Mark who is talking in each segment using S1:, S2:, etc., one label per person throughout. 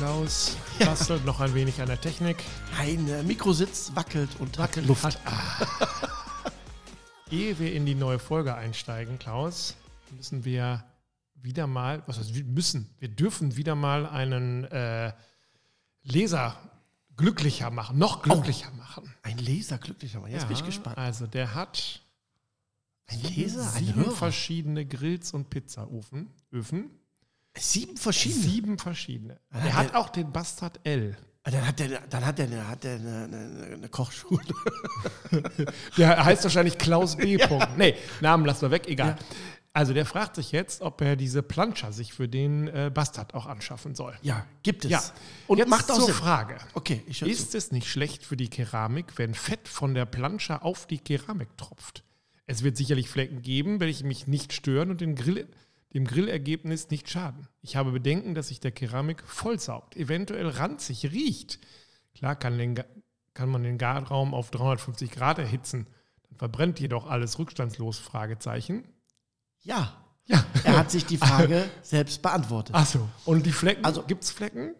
S1: Klaus bastelt noch ein wenig an der Technik.
S2: Ein äh, Mikrositz wackelt und wackelt Luft.
S1: Hat, ah. Ehe wir in die neue Folge einsteigen, Klaus, müssen wir wieder mal, was heißt, wir müssen, wir dürfen wieder mal einen äh, Leser glücklicher machen, noch glücklicher machen.
S2: Ein Leser glücklicher machen. Jetzt bin ich gespannt.
S1: Also der hat
S2: Ein Leser, ein
S1: sieben
S2: Hörer.
S1: verschiedene Grills und Pizzaofen. Öfen.
S2: Sieben verschiedene.
S1: Sieben verschiedene.
S2: Ah,
S1: Er
S2: der-
S1: hat auch den Bastard L.
S2: Ah, Dann hat der, dann hat der, eine, hat der eine, eine, eine Kochschule.
S1: Der heißt wahrscheinlich Klaus B. Punkt. Nee, Namen lassen wir weg, egal. Also der fragt sich jetzt, ob er diese Planscher sich für den äh, Bastard auch anschaffen soll.
S2: Ja, gibt es.
S1: Ja.
S2: Und
S1: jetzt
S2: macht auch
S1: zur
S2: Sinn.
S1: Frage.
S2: Okay, ich
S1: Ist es nicht schlecht für die Keramik, wenn Fett von der Plansche auf die Keramik tropft? Es wird sicherlich Flecken geben, welche mich nicht stören und den Grill, dem Grillergebnis nicht schaden. Ich habe Bedenken, dass sich der Keramik vollsaugt, eventuell ranzig riecht. Klar kann, den, kann man den Garraum auf 350 Grad erhitzen, dann verbrennt jedoch alles rückstandslos? Fragezeichen.
S2: Ja.
S1: Ja.
S2: Er hat sich die Frage selbst beantwortet.
S1: Achso. Und die Flecken?
S2: Also-
S1: gibt es Flecken?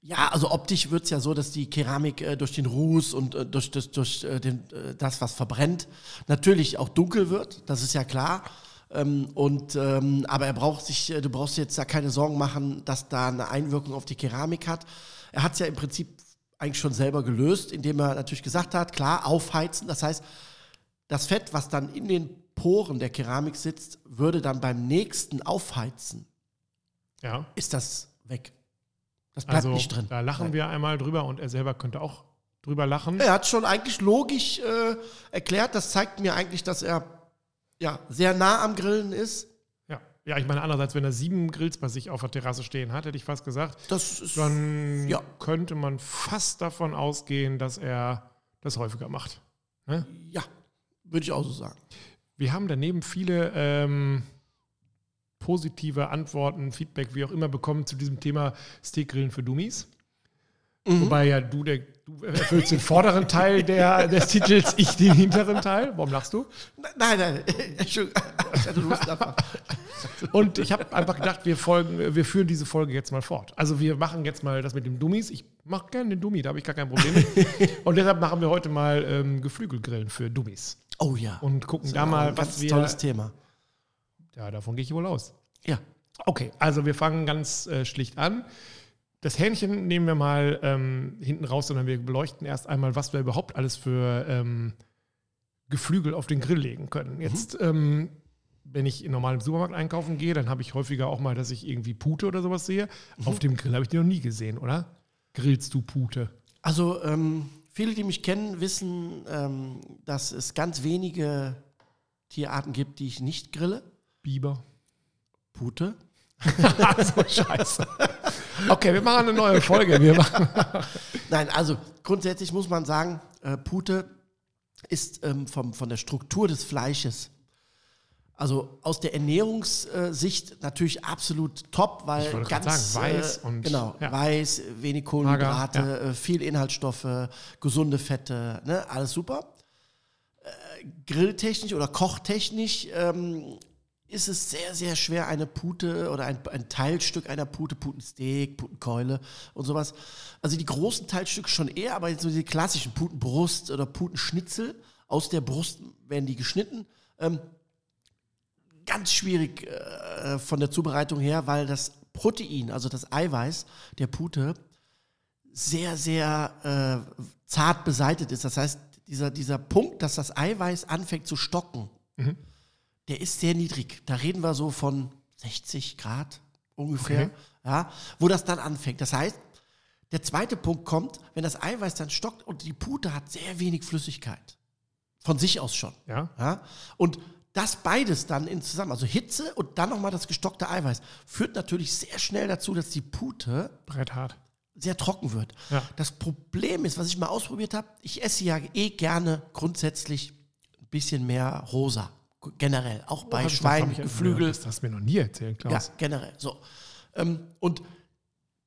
S2: Ja, also optisch wird es ja so, dass die Keramik äh, durch den Ruß und äh, durch, das, durch äh, den, äh, das, was verbrennt, natürlich auch dunkel wird. Das ist ja klar. Ähm, und, ähm, aber er braucht sich, äh, du brauchst jetzt da keine Sorgen machen, dass da eine Einwirkung auf die Keramik hat. Er hat es ja im Prinzip eigentlich schon selber gelöst, indem er natürlich gesagt hat, klar, aufheizen. Das heißt, das Fett, was dann in den Poren der Keramik sitzt, würde dann beim nächsten Aufheizen,
S1: Ja.
S2: ist das weg. Das bleibt
S1: Also
S2: nicht drin.
S1: da lachen
S2: Nein.
S1: wir einmal drüber und er selber könnte auch drüber lachen.
S2: Er hat schon eigentlich logisch äh, erklärt. Das zeigt mir eigentlich, dass er ja, sehr nah am Grillen ist.
S1: Ja. ja, ich meine, andererseits, wenn er sieben Grills bei sich auf der Terrasse stehen hat, hätte ich fast gesagt,
S2: ist
S1: dann
S2: Ja.
S1: könnte man fast davon ausgehen, dass er das häufiger macht. Ne?
S2: ja, würde ich auch so sagen.
S1: Wir haben daneben viele ähm, positive Antworten, Feedback, wie auch immer, bekommen zu diesem Thema Steakgrillen für Dummies.
S2: Mhm.
S1: Wobei ja du, der, du erfüllst den vorderen Teil der, des Titels, ich den hinteren Teil. Warum lachst du?
S2: Nein, nein, Entschuldigung. Ich hatte Lust einfach.
S1: Und ich habe einfach gedacht, wir, folgen, wir führen diese Folge jetzt mal fort. Also wir machen jetzt mal das mit den Dummies. Ich mache gerne den Dummy, da habe ich gar kein Problem mit. Und deshalb machen wir heute mal ähm, Geflügelgrillen für Dummies.
S2: Oh ja.
S1: Und gucken da mal, was wir...
S2: tolles Thema.
S1: Ja, davon gehe ich wohl aus.
S2: Ja.
S1: Okay, also wir fangen ganz äh, schlicht an. Das Hähnchen nehmen wir mal ähm, hinten raus, sondern wir beleuchten erst einmal, was wir überhaupt alles für ähm, Geflügel auf den Grill legen können. Jetzt, ähm, wenn ich in normalem Supermarkt einkaufen gehe, dann habe ich häufiger auch mal, dass ich irgendwie Pute oder sowas sehe. Auf dem Grill habe ich die noch nie gesehen, oder? Grillst du Pute?
S2: Also, ähm, viele, die mich kennen, wissen, ähm, dass es ganz wenige Tierarten gibt, die ich nicht grille.
S1: Biber?
S2: Pute.
S1: so scheiße. Okay, wir machen eine neue Folge. Wir machen
S2: Nein, also grundsätzlich muss man sagen, äh, Pute ist ähm, vom, von der Struktur des Fleisches, also aus der Ernährungssicht natürlich absolut top, weil ganz
S1: sagen, weiß
S2: äh,
S1: und-
S2: genau
S1: ja.
S2: weiß, wenig Kohlenhydrate,
S1: Mager,
S2: äh, viel Inhaltsstoffe, gesunde Fette, ne, alles super. Äh, grilltechnisch oder kochtechnisch ähm, ist es sehr, sehr schwer, eine Pute oder ein, ein Teilstück einer Pute, Putensteak, Putenkeule und sowas. Also die großen Teilstücke schon eher, aber so die klassischen Putenbrust oder Putenschnitzel, aus der Brust werden die geschnitten. Ähm, ganz schwierig äh, von der Zubereitung her, weil das Protein, also das Eiweiß der Pute, sehr, sehr äh, zart beseitigt ist. Das heißt, dieser, dieser Punkt, dass das Eiweiß anfängt zu stocken, der ist sehr niedrig. Da reden wir so von 60 Grad ungefähr,
S1: Okay.
S2: ja, wo das dann anfängt. Das heißt, der zweite Punkt kommt, wenn das Eiweiß dann stockt und die Pute hat sehr wenig Flüssigkeit. Von sich aus schon.
S1: Ja.
S2: Ja? Und das beides dann in zusammen, also Hitze und dann nochmal das gestockte Eiweiß, führt natürlich sehr schnell dazu, dass die Pute
S1: Bretthart.
S2: sehr trocken wird.
S1: Ja.
S2: Das Problem ist, was ich mal ausprobiert habe, ich esse ja eh gerne grundsätzlich ein bisschen mehr rosa. Generell. Auch bei
S1: Hab ich-
S2: Schwein, Geflügel.
S1: Das hast du mir noch nie erzählt,
S2: Ja,
S1: Klaus.
S2: generell. So. Ähm, und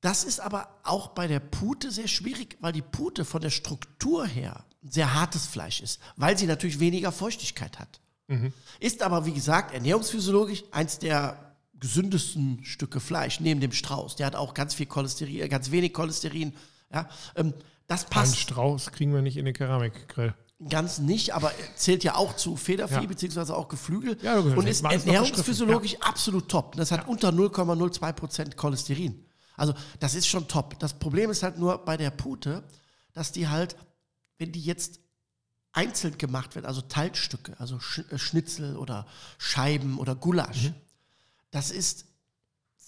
S2: das ist aber auch bei der Pute sehr schwierig, weil die Pute von der Struktur her ein sehr hartes Fleisch ist, weil sie natürlich weniger Feuchtigkeit hat.
S1: Mhm.
S2: Ist aber, wie gesagt, ernährungsphysiologisch eins der gesündesten Stücke Fleisch neben dem Strauß. Der hat auch ganz viel Cholesterin, äh, ganz wenig Cholesterin. Ja, ähm, das
S1: Einen
S2: passt
S1: Strauß kriegen wir nicht in den Keramikgrill.
S2: Ganz nicht, aber zählt ja auch zu Federvieh
S1: Ja.
S2: beziehungsweise auch Geflügel
S1: Ja, das
S2: und
S1: ist
S2: ernährungsphysiologisch absolut top. Das hat unter 0,02 Prozent Cholesterin. Also das ist schon top. Das Problem ist halt nur bei der Pute, dass die halt, wenn die jetzt einzeln gemacht wird, also Teilstücke, also Sch äh, Schnitzel oder Scheiben oder Gulasch, das ist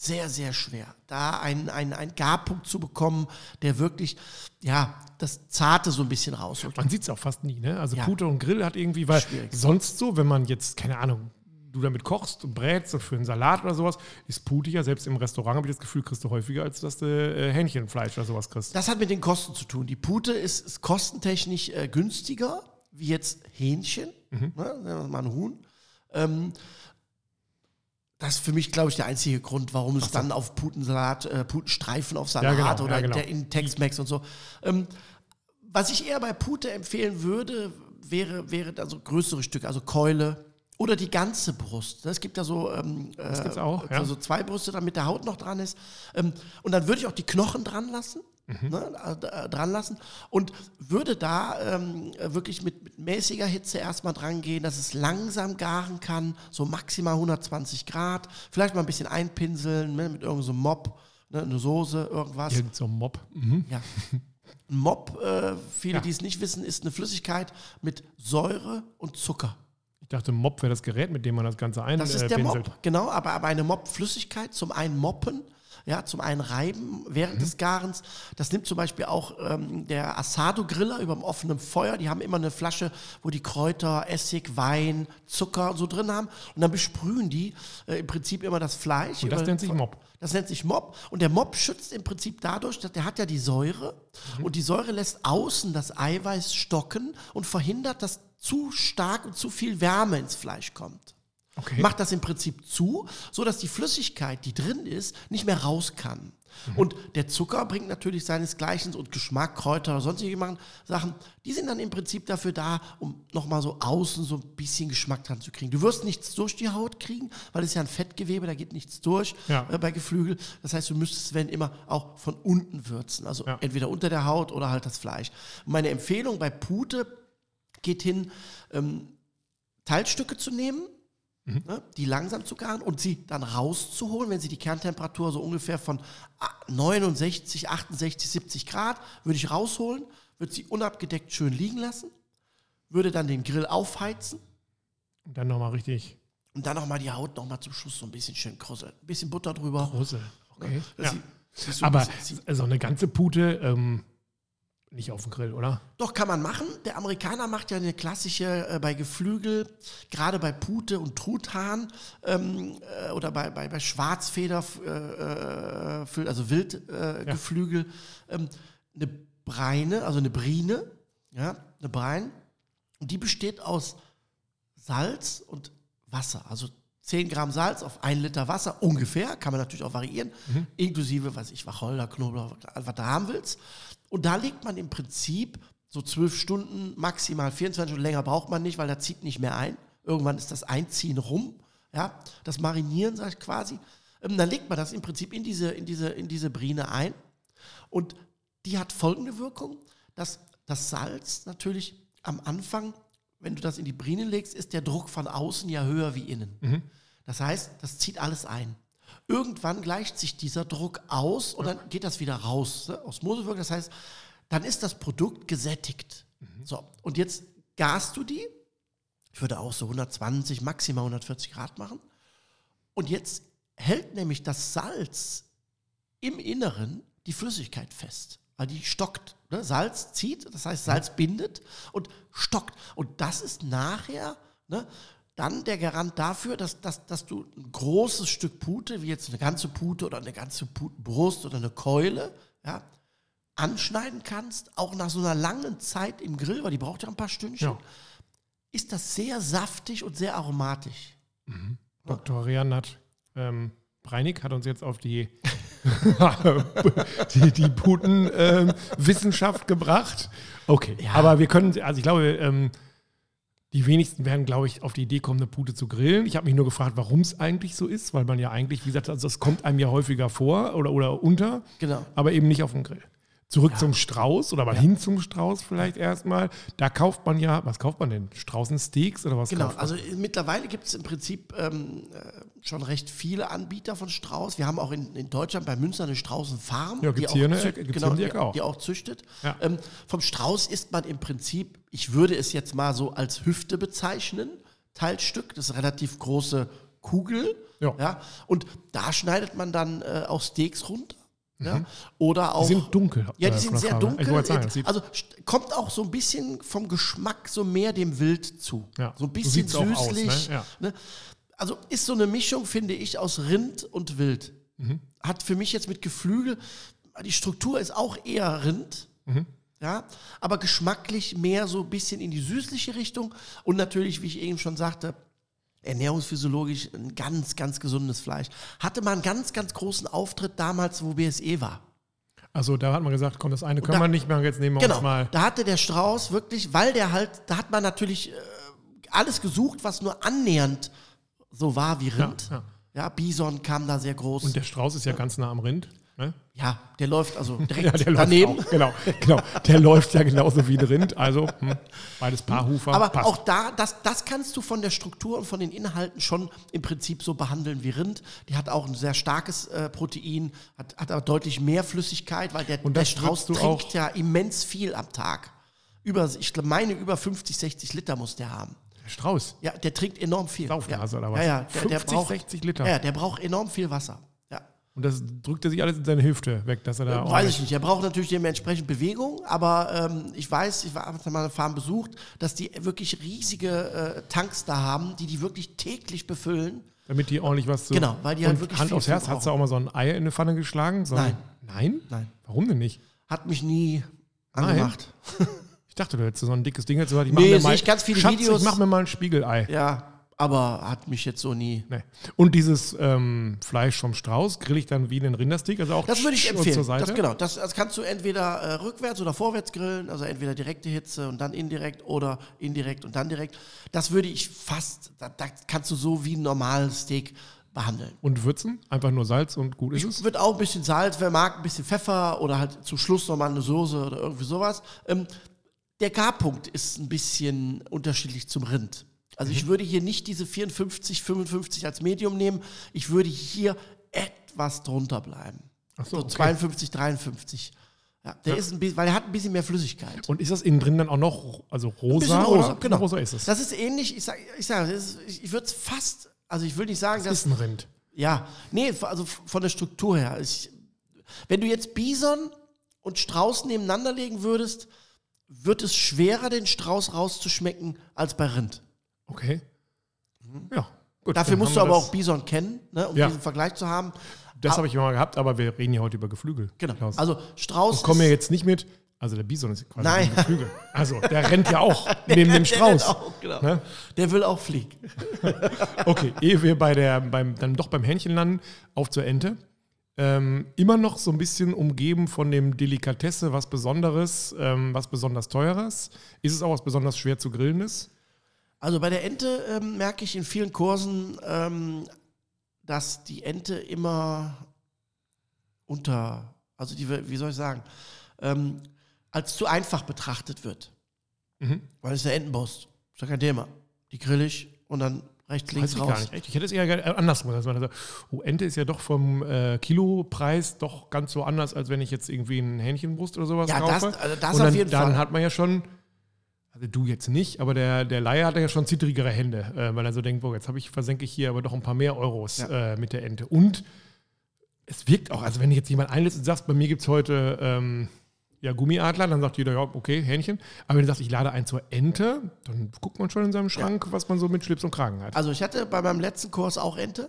S2: sehr, sehr schwer, da einen, einen, einen Garpunkt zu bekommen, der wirklich, ja, das Zarte so ein bisschen rausholt.
S1: Man sieht es auch fast nie, ne? Also
S2: Ja.
S1: Pute und Grill hat irgendwie, weil
S2: Schwierig.
S1: sonst so, wenn man jetzt, keine Ahnung, du damit kochst und brätst und für einen Salat oder sowas, ist Pute ja selbst im Restaurant, habe ich das Gefühl, kriegst du häufiger, als dass du äh, Hähnchenfleisch oder sowas kriegst.
S2: Das hat mit den Kosten zu tun. Die Pute ist, ist kostentechnisch äh, günstiger wie jetzt Hähnchen,
S1: Mhm.
S2: ne, mal ein Huhn. Ähm, das ist für mich, glaube ich, der einzige Grund, warum es dann auf Putensalat, äh, Putenstreifen auf Salat
S1: Ja, genau,
S2: oder
S1: ja, genau.
S2: der in Tex-Mex und so. Ähm, was ich eher bei Pute empfehlen würde, wäre, wäre dann so größere Stücke, also Keule oder die ganze Brust. Es gibt ja so, ähm,
S1: gibt's auch, ja.
S2: so zwei Brüste, damit der Haut noch dran ist. Ähm, und dann würde ich auch die Knochen dran lassen.
S1: Mhm.
S2: Ne, äh, dran lassen und würde da ähm, wirklich mit, mit mäßiger Hitze erstmal dran gehen, dass es langsam garen kann, so maximal 120 Grad, vielleicht mal ein bisschen einpinseln ne, mit irgendeinem so Mop, ne, eine Soße, irgendwas.
S1: Irgend so ein Mob. Mhm.
S2: Ja. Ein Mop, äh, viele,
S1: Ja.
S2: die es nicht wissen, ist eine Flüssigkeit mit Säure und Zucker.
S1: Ich dachte, Mob wäre das Gerät, mit dem man das Ganze
S2: Das ist
S1: einpinselt.
S2: der Mop, genau, aber, aber eine Mop-Flüssigkeit zum einen moppen, ja, zum einen reiben während des Garens. Das nimmt zum Beispiel auch ähm, der Asado-Griller über dem offenen Feuer. Die haben immer eine Flasche, wo die Kräuter, Essig, Wein, Zucker und so drin haben. Und dann besprühen die äh, im Prinzip immer das Fleisch.
S1: Und das nennt sich Mob.
S2: Das nennt sich Mob. Und der Mob schützt im Prinzip dadurch, dass der hat ja die Säure.
S1: Mhm.
S2: Und die Säure lässt außen das Eiweiß stocken und verhindert, dass zu stark und zu viel Wärme ins Fleisch kommt
S1: Okay.
S2: macht das im Prinzip zu, so dass die Flüssigkeit, die drin ist, nicht mehr raus kann.
S1: Mhm.
S2: Und der Zucker bringt natürlich seinesgleichen und Geschmack, Kräuter oder sonstige Sachen, die sind dann im Prinzip dafür da, um nochmal so außen so ein bisschen Geschmack dran zu kriegen. Du wirst nichts durch die Haut kriegen, weil es ja ein Fettgewebe, da geht nichts durch
S1: Ja.
S2: äh, bei Geflügel. Das heißt, du müsstest, wenn immer, auch von unten würzen. Also
S1: Ja.
S2: entweder unter der Haut oder halt das Fleisch. Meine Empfehlung bei Pute geht hin, ähm, Teilstücke zu nehmen, ne, die langsam zu garen und sie dann rauszuholen, wenn sie die Kerntemperatur so ungefähr von ah, 69, 68, 70 Grad, würde ich rausholen, würde sie unabgedeckt schön liegen lassen, würde dann den Grill aufheizen
S1: Und dann nochmal richtig
S2: und dann nochmal die Haut nochmal zum Schluss so ein bisschen schön krusseln. Ein bisschen Butter drüber.
S1: Russel. Okay.
S2: dass
S1: Ja.
S2: sie- sie so
S1: Aber so eine ganze Pute ähm, nicht auf dem Grill, oder?
S2: Doch, kann man machen. Der Amerikaner macht ja eine klassische äh, bei Geflügel, gerade bei Pute und Truthahn ähm, äh, oder bei, bei, bei Schwarzfeder, äh, äh, für- also Wildgeflügel, äh, Geflügel, ähm, eine Breine, also eine Brine, ja, eine Brein. Und die besteht aus Salz und Wasser. Also 10 Gramm Salz auf 1 Liter Wasser ungefähr, kann man natürlich auch variieren, inklusive, was ich, Wacholder, Knoblauch, was du haben willst. Und da legt man im Prinzip so 12 Stunden, maximal 24 Stunden länger braucht man nicht, weil da zieht nicht mehr ein. Irgendwann ist das Einziehen rum, ja, das Marinieren, sag ich quasi. Ähm, dann legt man das im Prinzip in diese, in diese, in diese Brine ein. Und die hat folgende Wirkung, dass das Salz natürlich am Anfang, wenn du das in die Brine legst, ist der Druck von außen ja höher wie innen. Das heißt, das zieht alles ein. Irgendwann gleicht sich dieser Druck aus und dann geht das wieder raus. Ne? Osmosewirkung, das heißt, dann ist das Produkt gesättigt. So, und jetzt garst du die. Ich würde auch so 120, maximal 140 Grad machen. Und jetzt hält nämlich das Salz im Inneren die Flüssigkeit fest. Weil die stockt. Ne? Salz zieht, das heißt, Salz bindet und stockt. Und das ist nachher ne, dann der Garant dafür, dass, dass, dass du ein großes Stück Pute, wie jetzt eine ganze Pute oder eine ganze Putenbrust oder eine Keule, ja, anschneiden kannst, auch nach so einer langen Zeit im Grill, weil die braucht ja ein paar Stündchen,
S1: Ja.
S2: ist das sehr saftig und sehr aromatisch.
S1: Dr. Rianat ähm, Breinig hat uns jetzt auf die, die, die Putenwissenschaft gebracht. Okay,
S2: Ja.
S1: aber wir können, also ich glaube, ähm, Die wenigsten werden, glaube ich, auf die Idee kommen, eine Pute zu grillen. Ich habe mich nur gefragt, warum es eigentlich so ist, weil man ja eigentlich, wie gesagt, also das kommt einem ja häufiger vor oder, oder unter,
S2: Genau.
S1: aber eben nicht auf dem Grill. Zurück zum Strauß oder mal hin zum Strauß vielleicht erstmal. Da kauft man ja, was kauft man denn? Straußensteaks oder was
S2: Genau,
S1: kauft man?
S2: also mittlerweile gibt es im Prinzip ähm, äh, schon recht viele Anbieter von Strauß. Wir haben auch in, in Deutschland bei Münster eine Straußenfarm,
S1: Ja,
S2: die, auch
S1: eine
S2: zü-
S1: Ecke- gibt's
S2: genau,
S1: die auch.
S2: die auch züchtet.
S1: Ja.
S2: Ähm, vom Strauß isst man im Prinzip, ich würde es jetzt mal so als Hüfte bezeichnen, Teilstück, das ist eine relativ große Kugel.
S1: Ja.
S2: und da schneidet man dann äh, auch Steaks runter. Ja, oder auch.
S1: Mhm. Die sind dunkel.
S2: Ja, die
S1: äh,
S2: sind sehr dunkel.
S1: Sagen,
S2: also kommt auch so ein bisschen vom Geschmack so mehr dem Wild zu.
S1: Ja,
S2: So ein bisschen
S1: auch aus,
S2: süßlich.
S1: ne? Ja.
S2: ne? Also ist so eine Mischung, finde ich, aus Rind und Wild.
S1: Mhm.
S2: Hat für mich jetzt mit Geflügel, die Struktur ist auch eher Rind.
S1: Mhm.
S2: Ja, aber geschmacklich mehr so ein bisschen in die süßliche Richtung und natürlich, wie ich eben schon sagte, ernährungsphysiologisch ein ganz, ganz gesundes Fleisch. Hatte mal einen ganz, ganz großen Auftritt damals, wo BSE war.
S1: also da hat man gesagt, komm, das eine können
S2: da-
S1: wir nicht mehr, jetzt nehmen wir
S2: Genau,
S1: uns mal.
S2: da hatte der Strauß wirklich, weil der halt, da hat man natürlich äh, alles gesucht, was nur annähernd so war wie Rind.
S1: Ja,
S2: Ja, Bison kam da sehr groß.
S1: Und der Strauß ist ja ganz nah am Rind. Ne?
S2: ja, der läuft also direkt
S1: Ja,
S2: daneben.
S1: auch. Genau, genau. Der läuft ja genauso wie ein Rind. Also hm, beides Paarhufer.
S2: Aber
S1: passt.
S2: auch da, das, das kannst du von der Struktur und von den Inhalten schon im Prinzip so behandeln wie Rind. Die hat auch ein sehr starkes äh, Protein, hat, hat aber deutlich mehr Flüssigkeit, weil der, der Strauß trinkt ja immens viel am Tag. Über, ich meine über 50, 60 Liter muss der haben.
S1: Der Strauß.
S2: Ja, der trinkt enorm viel.
S1: Saufnase
S2: ja.
S1: oder was?
S2: Ja, ja, der, der
S1: 50,
S2: braucht,
S1: 60 Liter.
S2: Ja, der braucht enorm viel Wasser.
S1: Und das drückt er sich alles in seine Hüfte weg, dass er da
S2: Weiß ich nicht. Er braucht natürlich dementsprechend Bewegung, aber ähm, ich weiß, ich habe mal eine Farm besucht, dass die wirklich riesige äh, Tanks da haben, die die wirklich täglich befüllen.
S1: Damit die ordentlich was zu.
S2: Genau, weil die halt wirklich
S1: Hand
S2: viel
S1: aufs Herz, hast du auch mal so ein Ei in eine Pfanne geschlagen? So
S2: Nein.
S1: Nein?
S2: Nein.
S1: Warum denn nicht?
S2: Hat mich nie
S1: Nein. Ich dachte, du hättest so ein dickes Ding jetzt gesagt, ich
S2: Nee,
S1: mach mir
S2: sehe
S1: mal,
S2: ich ganz viele
S1: Schatz,
S2: Videos.
S1: ich mach mir mal ein Spiegelei.
S2: Ja, aber hat mich jetzt so nie.
S1: Nee. Und dieses ähm, Fleisch vom Strauß grill ich dann wie einen Rindersteak, also auch
S2: Das würde ich empfehlen. Das, genau, das, das kannst du entweder äh, rückwärts oder vorwärts grillen, also entweder direkte Hitze und dann indirekt oder indirekt und dann direkt. Das würde ich fast, da, da kannst du so wie ein normales Steak behandeln.
S1: Und würzen? Einfach nur Salz und gut ist es?
S2: Wird auch ein bisschen Salz, wer mag, ein bisschen Pfeffer oder halt zum Schluss nochmal eine Soße oder irgendwie sowas. Ähm, der Garpunkt ist ein bisschen unterschiedlich zum Rind. Also
S1: Mhm.
S2: ich würde hier nicht diese 54, 55 als Medium nehmen. Ich würde hier etwas drunter bleiben.
S1: Ach so,
S2: So
S1: okay.
S2: 52, 53. Ja, der ist ein bisschen, weil er hat ein bisschen mehr Flüssigkeit.
S1: Und ist das innen drin dann auch noch, also rosa?
S2: rosa, genau.
S1: Rosa ist es.
S2: Das ist ähnlich, ich sage, ich, sag, ist- ich, ich würde es fast, also ich will nicht sagen,
S1: Das
S2: dass
S1: ist ein Rind.
S2: Ja, nee, also von der Struktur her. Ich, wenn du jetzt Bison und Strauß nebeneinander legen würdest, wird es schwerer, den Strauß rauszuschmecken als bei Rind.
S1: Okay. Ja. Gut,
S2: Mhm. Dafür musst du aber
S1: das-
S2: auch Bison kennen, ne, um
S1: Ja.
S2: diesen Vergleich zu haben.
S1: Das habe ich mal gehabt, aber wir reden ja heute über Geflügel.
S2: Genau.
S1: Klaus.
S2: Also Strauß.
S1: Und kommen ja jetzt nicht mit. Also der Bison ist quasi
S2: Nein.
S1: ein Geflügel. Also der rennt ja auch neben dem
S2: der
S1: Strauß.
S2: rennt Auch, genau.
S1: Ne?
S2: Der will auch fliegen.
S1: Okay, ehe wir bei der, beim, dann doch beim Hähnchen landen, auf zur Ente. Ähm, immer noch so ein bisschen umgeben von dem Delikatesse, was Besonderes, ähm, was besonders Teures. Ist es auch was besonders schwer zu grillendes?
S2: Also bei der Ente ähm, merke ich in vielen Kursen, ähm, dass die Ente immer unter, also die, wie soll ich sagen, ähm, als zu einfach betrachtet wird.
S1: Mhm.
S2: Weil es ist eine Entenbrust. Ist ja kein Thema. Die grill ich und dann rechts,
S1: Weiß
S2: links
S1: ich
S2: raus.
S1: gar nicht. Echt? Ich hätte es eher ge- andersrum. Dass man sagt, oh, Ente ist ja doch vom äh, Kilopreis doch ganz so anders, als wenn ich jetzt irgendwie ein Hähnchenbrust oder sowas
S2: Ja, das-
S1: kaufe.
S2: also das
S1: Und
S2: auf
S1: dann,
S2: jeden
S1: dann
S2: Fall.
S1: hat man ja schon, also du jetzt nicht, aber der, der Laie hat ja schon zittrigere Hände, äh, weil er so denkt, boah, jetzt habe ich, versenke ich hier aber doch ein paar mehr Euros
S2: Ja.
S1: äh, mit der Ente. Und es wirkt auch, also wenn jetzt jemand einlässt und sagt, bei mir gibt es heute ähm, ja, Gummiadler, dann sagt jeder, ja, okay, Hähnchen. Aber wenn du sagst, ich lade ein zur Ente, dann guckt man schon in seinem Schrank, was man so mit Schlips und Kragen hat.
S2: Also ich hatte bei meinem letzten Kurs auch Ente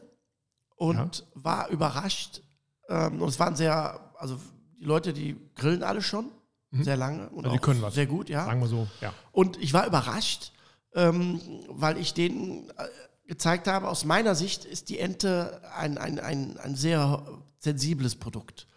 S2: und war überrascht. Ähm, und es waren sehr, also die Leute, die grillen alle schon sehr lange und
S1: Mhm. Also die können was.
S2: sehr gut, ja.
S1: Sagen wir so, ja.
S2: Und ich war überrascht, ähm, weil ich denen äh, gezeigt habe, aus meiner Sicht ist die Ente ein, ein, ein, ein sehr sensibles Produkt.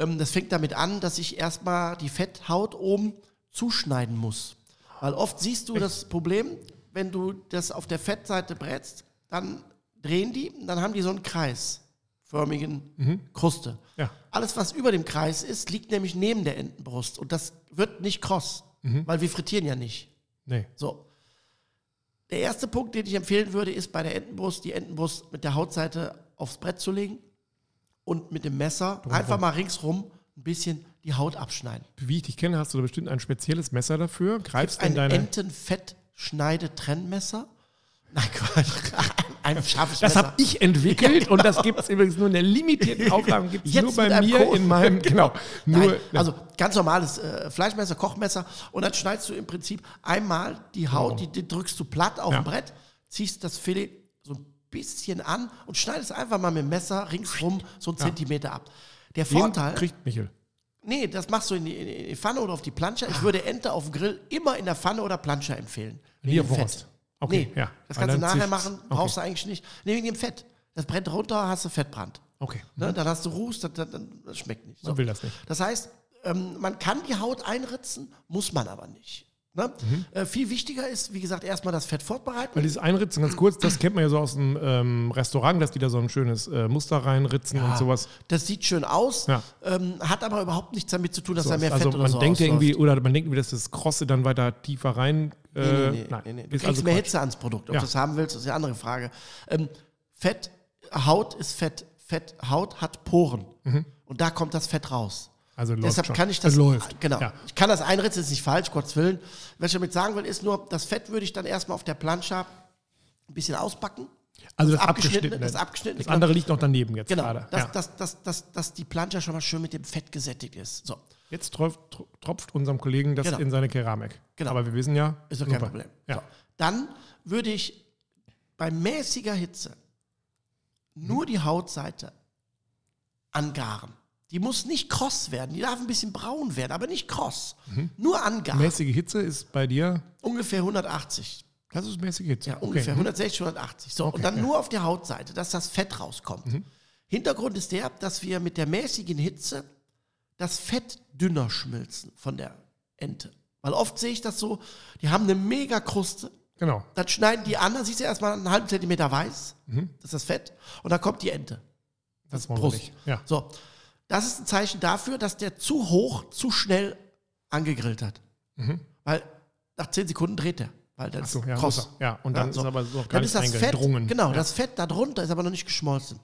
S2: Ähm, das fängt damit an, dass ich erstmal die Fetthaut oben zuschneiden muss. Weil oft siehst du das Problem, wenn du das auf der Fettseite brätst, dann drehen die, dann haben die so einen kreisförmigen Kruste.
S1: Ja.
S2: Alles, was über dem Kreis ist, liegt nämlich neben der Entenbrust. Und das wird nicht kross, weil wir frittieren ja nicht.
S1: Nee.
S2: So. Der erste Punkt, den ich empfehlen würde, ist bei der Entenbrust, die Entenbrust mit der Hautseite aufs Brett zu legen und mit dem Messer einfach mal ringsrum ein bisschen die Haut abschneiden.
S1: Wie ich dich kenne, hast du da bestimmt ein spezielles Messer dafür. Greifst in
S2: Ein
S1: deine.
S2: Entenfett-Schneide-Trennmesser. Nein, Quatsch. Ein scharfes
S1: Das habe ich entwickelt und das gibt es übrigens nur in der limitierten Auflage. Gibt es nur bei mir
S2: Code.
S1: in meinem. Genau. Nur,
S2: Nein, also ganz normales äh, Fleischmesser, Kochmesser und dann schneidest du im Prinzip einmal die Haut, die, die drückst du platt auf
S1: Ja.
S2: dem Brett, ziehst das Filet ein bisschen an und schneidest einfach mal mit dem Messer ringsrum so einen Zentimeter ab. Der
S1: den
S2: Vorteil,
S1: kriegt Michel.
S2: nee, das machst du in die, in die Pfanne oder auf die Plansche. Ich würde Ente auf dem Grill immer in der Pfanne oder Plansche empfehlen. Wegen.
S1: Wurst. Okay,
S2: nee,
S1: ja.
S2: das kannst du nachher machen, brauchst du eigentlich nicht. Nee, wegen dem Fett. Das brennt runter, hast du Fettbrand.
S1: Okay.
S2: Ne? Dann hast du Ruß, das, das, das schmeckt nicht. So.
S1: Man will das nicht.
S2: Das heißt, ähm, man kann die Haut einritzen, muss man aber nicht. Ne?
S1: Mhm.
S2: Äh, viel wichtiger ist, wie gesagt, erstmal das Fett
S1: Weil
S2: vorbereiten.
S1: dieses Einritzen, ganz kurz, das kennt man ja so aus dem ähm, Restaurant, dass die da so ein schönes äh, Muster reinritzen und sowas.
S2: Das sieht schön aus,
S1: Ja.
S2: ähm, hat aber überhaupt nichts damit zu tun, dass da mehr
S1: also
S2: Fett oder
S1: man
S2: so
S1: denkt ja
S2: ausläuft.
S1: irgendwie, oder man denkt irgendwie, dass das Krosse dann weiter tiefer rein. Äh,
S2: Nee, nee, nee,
S1: nein,
S2: nee, nee. Du kriegst
S1: also
S2: mehr
S1: Quatsch.
S2: Hitze ans Produkt. Ob
S1: Ja.
S2: du das haben willst, ist eine andere Frage. Ähm, Fett, Haut ist Fett. Fett, Haut hat Poren. Und da kommt das Fett raus.
S1: Also läuft
S2: Deshalb
S1: schon.
S2: kann ich das.
S1: Läuft.
S2: Genau.
S1: Ja.
S2: Ich kann das einritzen, ist nicht falsch, Gottes Willen. Was ich damit sagen will, ist nur, das Fett würde ich dann erstmal auf der Plancha ein bisschen ausbacken.
S1: Also das,
S2: das abgeschnittene-
S1: abgeschnittene.
S2: das abgeschnittene,
S1: Das andere liegt noch daneben jetzt
S2: Genau.
S1: gerade.
S2: Dass,
S1: ja.
S2: dass, dass, dass, dass die Plancha schon mal schön mit dem Fett gesättigt ist. So.
S1: Jetzt tropft, tropft unserem Kollegen das
S2: Genau.
S1: in seine Keramik.
S2: Genau.
S1: Aber wir wissen ja,
S2: Ist doch kein. Problem.
S1: Ja.
S2: So. Dann würde ich bei mäßiger Hitze nur die Hautseite angaren. Die muss nicht kross werden, die darf ein bisschen braun werden, aber nicht kross. Nur angaren.
S1: Mäßige Hitze ist bei dir,
S2: Ungefähr 180.
S1: das ist mäßige Hitze.
S2: Ja,
S1: Okay.
S2: ungefähr
S1: Mhm.
S2: 160, 180. So,
S1: Okay,
S2: und dann
S1: ja.
S2: nur auf der Hautseite, dass das Fett rauskommt. Hintergrund ist der, dass wir mit der mäßigen Hitze das Fett dünner schmilzen von der Ente. Weil oft sehe ich das so, die haben eine mega Kruste,
S1: Genau.
S2: dann schneiden die an, dann siehst du erstmal einen halben Zentimeter weiß, das ist das Fett, und dann kommt die Ente.
S1: Das wollen wir
S2: Brust.
S1: Ja.
S2: So, das ist ein Zeichen dafür, dass der zu hoch, zu schnell angegrillt hat. Weil nach 10 Sekunden dreht er. Weil das
S1: Achso, ja,
S2: kross.
S1: ja. Und dann
S2: Ja, so.
S1: ist aber noch gar
S2: Dann ist das Fett, genau,
S1: ja.
S2: das Fett darunter ist aber noch nicht geschmolzen.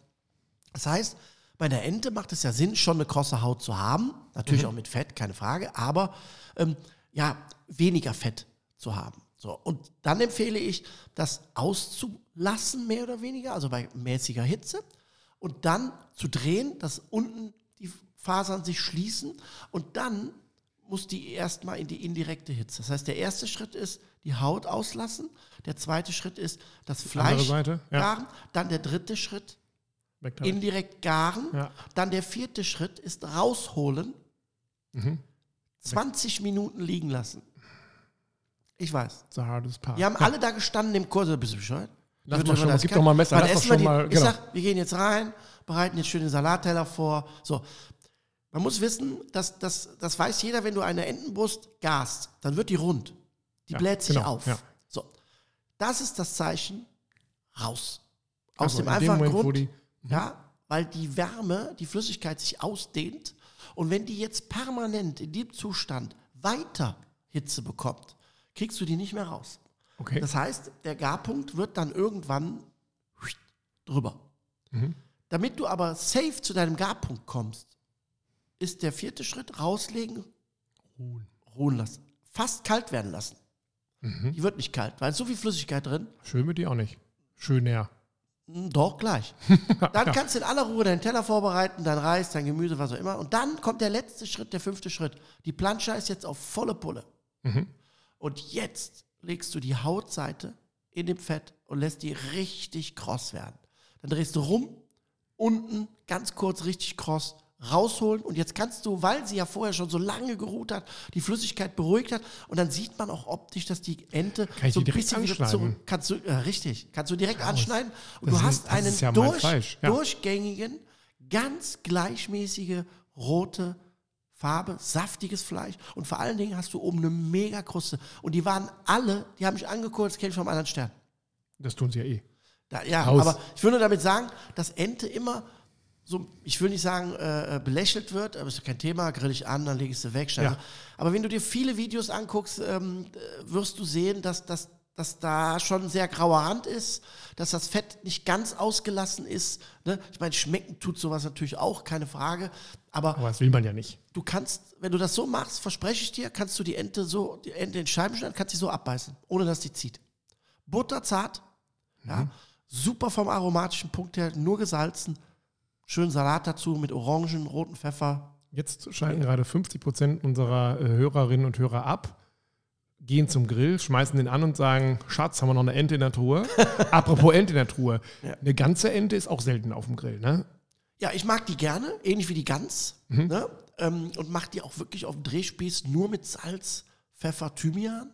S2: Das heißt, bei der Ente macht es ja Sinn, schon eine krosse Haut zu haben. Natürlich
S1: Mhm.
S2: auch mit Fett, keine Frage, aber ähm, ja, weniger Fett zu haben. So, und dann empfehle ich, das auszulassen, mehr oder weniger, also bei mäßiger Hitze, und dann zu drehen, dass unten Fasern sich schließen und dann muss die erstmal in die indirekte Hitze. Das heißt, der erste Schritt ist, die Haut auslassen. Der zweite Schritt ist, das Fleisch
S1: Seite, ja.
S2: garen. Dann der dritte Schritt, indirekt garen.
S1: Ja.
S2: Dann der vierte Schritt ist rausholen.
S1: Mhm.
S2: 20 Minuten liegen lassen. Ich weiß.
S1: It's a hardest part.
S2: Wir haben alle da gestanden im Kurs, bist du bescheuert?
S1: Lass mal schon,
S2: das
S1: gib
S2: kann-
S1: doch mal ein Messer, lass doch schon
S2: die-
S1: mal-
S2: Ich
S1: genau.
S2: sag, wir gehen jetzt rein, bereiten jetzt schön den Salatteller vor. So. Man muss wissen, dass, dass, das weiß jeder, wenn du eine Entenbrust gast, dann wird die rund. Die
S1: Ja,
S2: bläht sich
S1: genau,
S2: auf.
S1: ja.
S2: So. Das ist das Zeichen raus. Aus
S1: Also
S2: dem
S1: in dem
S2: einfachen
S1: Moment,
S2: Grund,
S1: die-
S2: ja, weil die Wärme, die Flüssigkeit sich ausdehnt und wenn die jetzt permanent in dem Zustand weiter Hitze bekommt, kriegst du die nicht mehr raus.
S1: Okay.
S2: Das heißt, der Garpunkt wird dann irgendwann drüber.
S1: Mhm.
S2: Damit du aber safe zu deinem Garpunkt kommst, ist der vierte Schritt rauslegen,
S1: Ruhen.
S2: ruhen lassen. Fast kalt werden lassen.
S1: Mhm.
S2: Die wird nicht kalt, weil so viel Flüssigkeit drin.
S1: Schön mit dir auch nicht. Schön näher.
S2: Hm, Doch, gleich. Dann kannst du in aller Ruhe deinen Teller vorbereiten, dein Reis, dein Gemüse, was auch immer. Und dann kommt der letzte Schritt, der fünfte Schritt. Die Plancha ist jetzt auf volle Pulle.
S1: Mhm.
S2: Und jetzt legst du die Hautseite in dem Fett und lässt die richtig kross werden. Dann drehst du rum, unten ganz kurz richtig kross, rausholen und jetzt kannst du, weil sie ja vorher schon so lange geruht hat, die Flüssigkeit beruhigt hat und dann sieht man auch optisch, dass die Ente
S1: Kann
S2: so ein bisschen wieder zurück, kannst du, äh, richtig, kannst du direkt anschneiden und
S1: Das
S2: du
S1: ist-
S2: hast einen
S1: ja
S2: durch,
S1: ja.
S2: durchgängigen, ganz gleichmäßige rote Farbe, saftiges Fleisch und vor allen Dingen hast du oben eine mega Kruste. Und die waren alle, die haben mich angeguckt, das kenne ich vom anderen Stern.
S1: Das tun sie ja eh.
S2: Da, ja,
S1: Haus.
S2: aber ich nur damit sagen, dass Ente immer so, ich will nicht sagen, äh, äh, belächelt wird, aber ist ja kein Thema, grill ich an, dann lege ich sie weg.
S1: Ja.
S2: Aber wenn du dir viele Videos anguckst, ähm, äh, wirst du sehen, dass, dass, dass da schon sehr grauer Rand ist, dass das Fett nicht ganz ausgelassen ist. Ne? Ich meine, schmecken tut sowas natürlich auch, keine Frage. Aber
S1: Aber das will man ja nicht.
S2: du kannst, wenn du das so machst, verspreche ich dir, kannst du die Ente so, die Ente in Scheiben schneiden, kannst sie so abbeißen, ohne dass die zieht. Butterzart, ja, super vom aromatischen Punkt her, nur gesalzen, schön Salat dazu mit Orangen, roten Pfeffer.
S1: Jetzt schalten gerade 50 Prozent unserer äh, Hörerinnen und Hörer ab, gehen zum Grill, schmeißen den an und sagen: Schatz, haben wir noch eine Ente in der Truhe? Apropos Ente in der Truhe.
S2: Ja.
S1: Eine ganze Ente ist auch selten auf dem Grill, ne?
S2: Ja, ich mag die gerne, ähnlich wie die Gans. Ne? Ähm, und mache die auch wirklich auf dem Drehspieß nur mit Salz, Pfeffer, Thymian.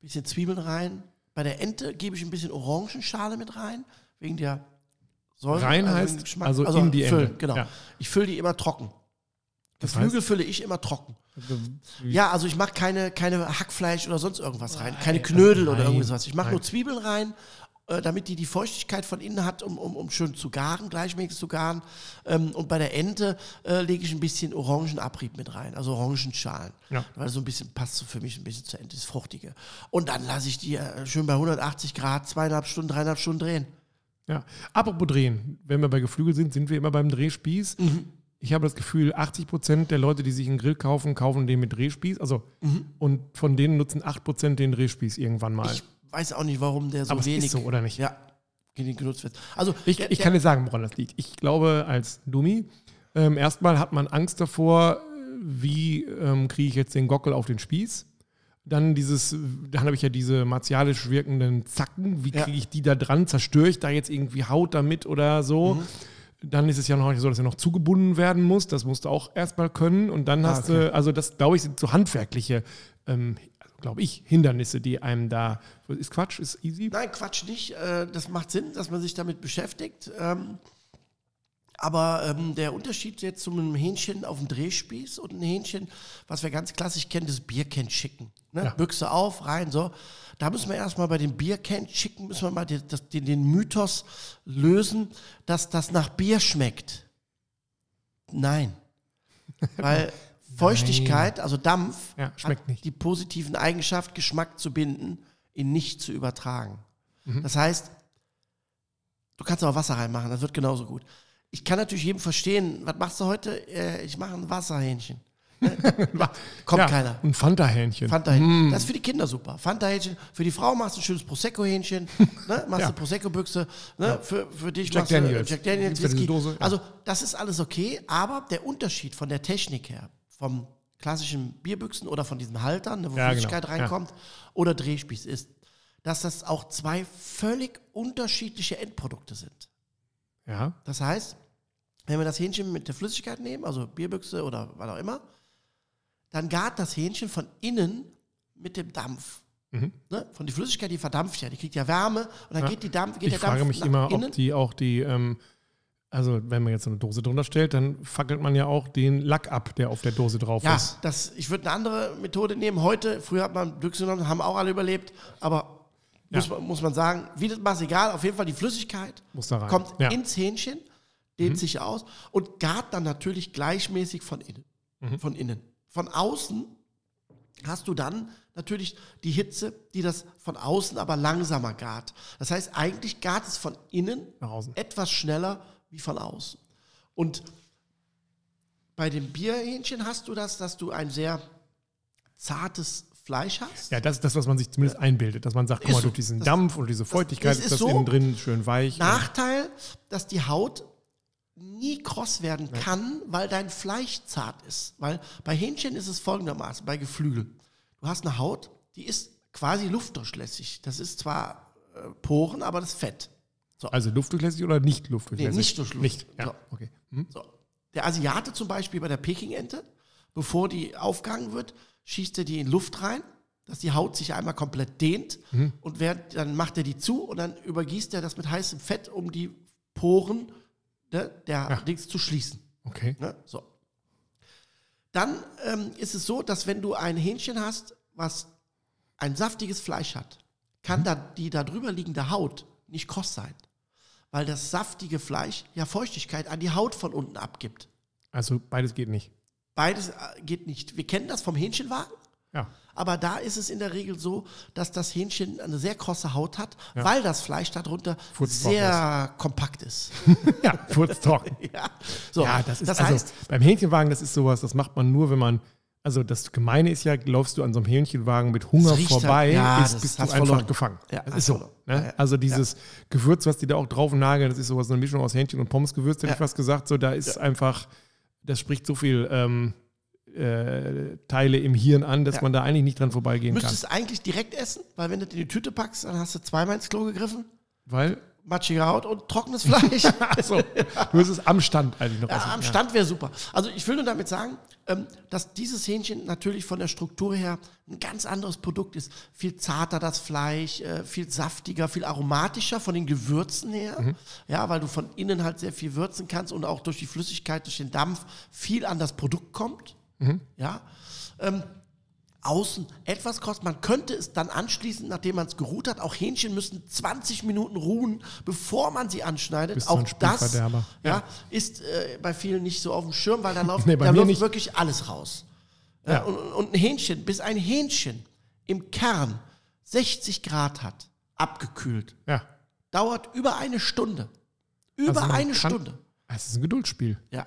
S2: Bisschen Zwiebeln rein. Bei der Ente gebe ich ein bisschen Orangenschale mit rein, wegen der Säure.
S1: Rein
S2: wegen
S1: heißt
S2: Geschmack.
S1: also in die Ente.
S2: Genau.
S1: Ja.
S2: Ich fülle die immer trocken. Das
S1: Das heißt-
S2: Flügel fülle ich immer trocken. Ja, also ich mache keine, keine Hackfleisch oder sonst irgendwas rein, keine
S1: also
S2: Knödel oder
S1: nein,
S2: irgendwas. Ich mache nur Zwiebeln rein, äh, damit die die Feuchtigkeit von innen hat, um, um, um schön zu garen, gleichmäßig zu garen. Ähm, und bei der Ente äh, lege ich ein bisschen Orangenabrieb mit rein, also Orangenschalen.
S1: Ja.
S2: Weil so ein bisschen passt so für mich ein bisschen zur Ente, das Fruchtige. Und dann lasse ich die äh, schön bei 180 Grad, zweieinhalb Stunden, dreieinhalb Stunden drehen.
S1: Ja. Apropos drehen, wenn wir bei Geflügel sind, sind wir immer beim Drehspieß.
S2: Mhm.
S1: Ich habe das Gefühl, 80 Prozent der Leute, die sich einen Grill kaufen, kaufen den mit Drehspieß. Also, und von denen nutzen 8 Prozent den Drehspieß irgendwann mal.
S2: Mhm. Ich weiß auch nicht, warum der so
S1: Aber
S2: wenig
S1: ist so, oder nicht?
S2: ja, genutzt wird. Also
S1: Ich,
S2: der-
S1: ich kann dir sagen, woran das liegt. Ich glaube, als Dummi, ähm, erstmal hat man Angst davor, wie ähm, kriege ich jetzt den Gockel auf den Spieß. Dann dieses, dann habe ich ja diese martialisch wirkenden Zacken. Wie kriege ich die da dran? Zerstöre ich da jetzt irgendwie Haut damit oder so?
S2: Mhm.
S1: Dann ist es ja noch nicht so, dass er noch zugebunden werden muss. Das musst du auch erstmal können. Und dann
S2: Ah,
S1: hast
S2: okay.
S1: du, also das glaube ich, sind so handwerkliche, ähm, glaube ich, Hindernisse, die einem da. Ist Quatsch, ist easy.
S2: Nein, Quatsch nicht. Äh, Das macht Sinn, dass man sich damit beschäftigt. Aber ähm, der Unterschied jetzt zu einem Hähnchen auf dem Drehspieß und ein Hähnchen, was wir ganz klassisch kennen, das Biercan Chicken. Ne?
S1: Ja.
S2: Büchse auf, rein, so. Da müssen wir erstmal bei dem Biercan Chicken, müssen wir mal den, den, den Mythos lösen, dass das nach Bier schmeckt. Nein. Weil Feuchtigkeit, also Dampf,
S1: Ja, schmeckt nicht.
S2: die positiven Eigenschaft, Geschmack zu binden, ihn nicht zu übertragen.
S1: Mhm.
S2: Das heißt, du kannst auch Wasser reinmachen, das wird genauso gut. Ich kann natürlich jedem verstehen, was machst du heute? Äh, Ich mache ein Wasserhähnchen. Kommt
S1: ja,
S2: keiner.
S1: Ein Fanta-Hähnchen.
S2: Fanta-Hähnchen. Das ist für die Kinder super. Fanta-Hähnchen. Für die Frau machst du ein schönes Prosecco-Hähnchen. Ne? Machst
S1: Ja.
S2: du Prosecco-Büchse. Ne? Für, für dich
S1: Jack
S2: machst
S1: Daniels.
S2: du Jack Daniels
S1: ja
S2: Whisky.
S1: Dose, ja.
S2: Also, das ist alles okay. Aber der Unterschied von der Technik her, vom klassischen Bierbüchsen oder von diesen Haltern, ne, wo
S1: Ja, genau.
S2: Flüssigkeit
S1: Ja.
S2: reinkommt, oder Drehspieß ist, dass das auch zwei völlig unterschiedliche Endprodukte sind.
S1: Ja.
S2: Das heißt, wenn wir das Hähnchen mit der Flüssigkeit nehmen, also Bierbüchse oder was auch immer, dann gart das Hähnchen von innen mit dem Dampf.
S1: Mhm.
S2: Ne? Von die Flüssigkeit, die verdampft ja, die kriegt ja Wärme und dann
S1: Ja.
S2: geht, die Dampf, geht
S1: Ich
S2: der Dampf
S1: frage mich immer,
S2: innen.
S1: ob die auch die, ähm, also wenn man jetzt eine Dose drunter stellt, dann fackelt man ja auch den Lack ab, der auf der Dose drauf
S2: ja,
S1: ist.
S2: das, ich würde eine andere Methode nehmen. Heute, früher hat man Büchse genommen, haben auch alle überlebt, aber
S1: Ja.
S2: muss, man, muss man sagen, wie das macht, egal, auf jeden Fall die Flüssigkeit kommt
S1: Ja. Mhm.
S2: ins Hähnchen, dehnt sich aus und gart dann natürlich gleichmäßig von innen.
S1: Mhm.
S2: Von innen. Von außen hast du dann natürlich die Hitze, die das von außen aber langsamer gart. Das heißt, eigentlich gart es von innen etwas schneller wie von außen. Und bei dem Bierhähnchen hast du das, dass du ein sehr zartes Fleisch hast.
S1: Ja, das ist das, was man sich zumindest einbildet, dass man sagt, guck
S2: Ist
S1: mal,
S2: so.
S1: durch diesen
S2: Das-
S1: Dampf und diese Feuchtigkeit
S2: das
S1: ist
S2: ist
S1: das
S2: so.
S1: innen drin schön weich.
S2: Nachteil, dass die Haut nie kross werden kann, weil dein Fleisch zart ist. Weil bei Hähnchen ist es folgendermaßen, bei Geflügel. Du hast eine Haut, die ist quasi luftdurchlässig. Das ist zwar äh, Poren, aber das ist Fett.
S1: Also luftdurchlässig oder nicht luftdurchlässig?
S2: Nee, nicht durch Luft.
S1: Nicht, ja,
S2: So.
S1: okay. Hm?
S2: So. Der Asiate zum Beispiel bei der Pekingente, bevor die aufgegangen wird, schießt er die in Luft rein, dass die Haut sich einmal komplett dehnt
S1: Mhm.
S2: und während, dann macht er die zu und dann übergießt er das mit heißem Fett, um die Poren ne, der
S1: Ja.
S2: Dings zu schließen.
S1: Okay.
S2: Ne? So. Dann ähm, ist es so, dass wenn du ein Hähnchen hast, was ein saftiges Fleisch hat, kann da die darüber liegende Haut nicht kross sein. Weil das saftige Fleisch ja Feuchtigkeit an die Haut von unten abgibt.
S1: Also beides geht nicht.
S2: Beides äh, geht nicht. Wir kennen das vom Hähnchenwagen.
S1: Ja.
S2: Aber da ist es in der Regel so, dass das Hähnchen eine sehr krosse Haut hat,
S1: Ja.
S2: weil das Fleisch darunter
S1: Furztrocken
S2: sehr kompakt ist.
S1: ja, furztrocken.
S2: ja. So,
S1: ja, das ist
S2: das
S1: also,
S2: heißt,
S1: beim Hähnchenwagen, das ist sowas, das macht man nur, wenn man, also das Gemeine ist ja, laufst du an so einem Hähnchenwagen mit Hunger
S2: halt-
S1: vorbei,
S2: ja,
S1: ist, bist du einfach
S2: verloren.
S1: gefangen.
S2: Ja,
S1: das ist so. Ne?
S2: Ja, ja.
S1: Also dieses Gewürz, was die da auch drauf nageln, das ist sowas, eine Mischung aus Hähnchen und Pommesgewürz, hätte
S2: Ja.
S1: ich fast gesagt. So, da ist einfach, das spricht so viel ähm, äh, Teile im Hirn an, dass
S2: Ja.
S1: man da eigentlich nicht dran vorbeigehen kann.
S2: müsstest eigentlich direkt essen, weil wenn du in die Tüte packst, dann hast du zweimal ins Klo gegriffen,
S1: Weil,
S2: matschige Haut und trockenes Fleisch.
S1: achso, du hast es am Stand eigentlich noch
S2: Ja, am Stand wäre super. Also ich will nur damit sagen, ähm, dass dieses Hähnchen natürlich von der Struktur her ein ganz anderes Produkt ist. Viel zarter das Fleisch, äh, viel saftiger, viel aromatischer von den Gewürzen her. Ja, weil du von innen halt sehr viel würzen kannst und auch durch die Flüssigkeit, durch den Dampf viel an das Produkt kommt. Ja. Ähm, außen etwas kostet. Man könnte es dann anschließend, nachdem man es geruht hat, auch Hähnchen müssen 20 Minuten ruhen, bevor man sie anschneidet.
S1: Bist
S2: auch
S1: ein
S2: das ja,
S1: Ja.
S2: ist äh, bei vielen nicht so auf dem Schirm, weil da läuft,
S1: Nee,
S2: da läuft wirklich alles raus. Ja. Und, und ein Hähnchen, bis ein Hähnchen im Kern 60 Grad hat, abgekühlt,
S1: Ja.
S2: dauert über eine Stunde. Über
S1: Also
S2: eine Stunde.
S1: Es ist ein Geduldsspiel.
S2: Ja.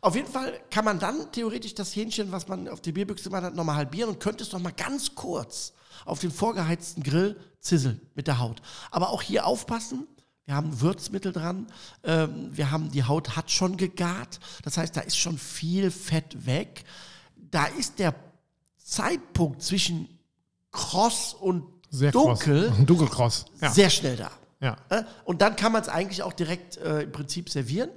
S2: Auf jeden Fall kann man dann theoretisch das Hähnchen, was man auf die Bierbüchse gemacht hat, nochmal halbieren und könnte es nochmal ganz kurz auf den vorgeheizten Grill zisseln mit der Haut. Aber auch hier aufpassen. Wir haben Würzmittel dran. Ähm, wir haben, die Haut hat schon gegart. Das heißt, da ist schon viel Fett weg. Da ist der Zeitpunkt zwischen kross und
S1: Sehr
S2: dunkel
S1: kross. Dunkelkross. Ja.
S2: sehr schnell da.
S1: ja.
S2: Äh, Und dann kann man es eigentlich auch direkt äh, im Prinzip servieren.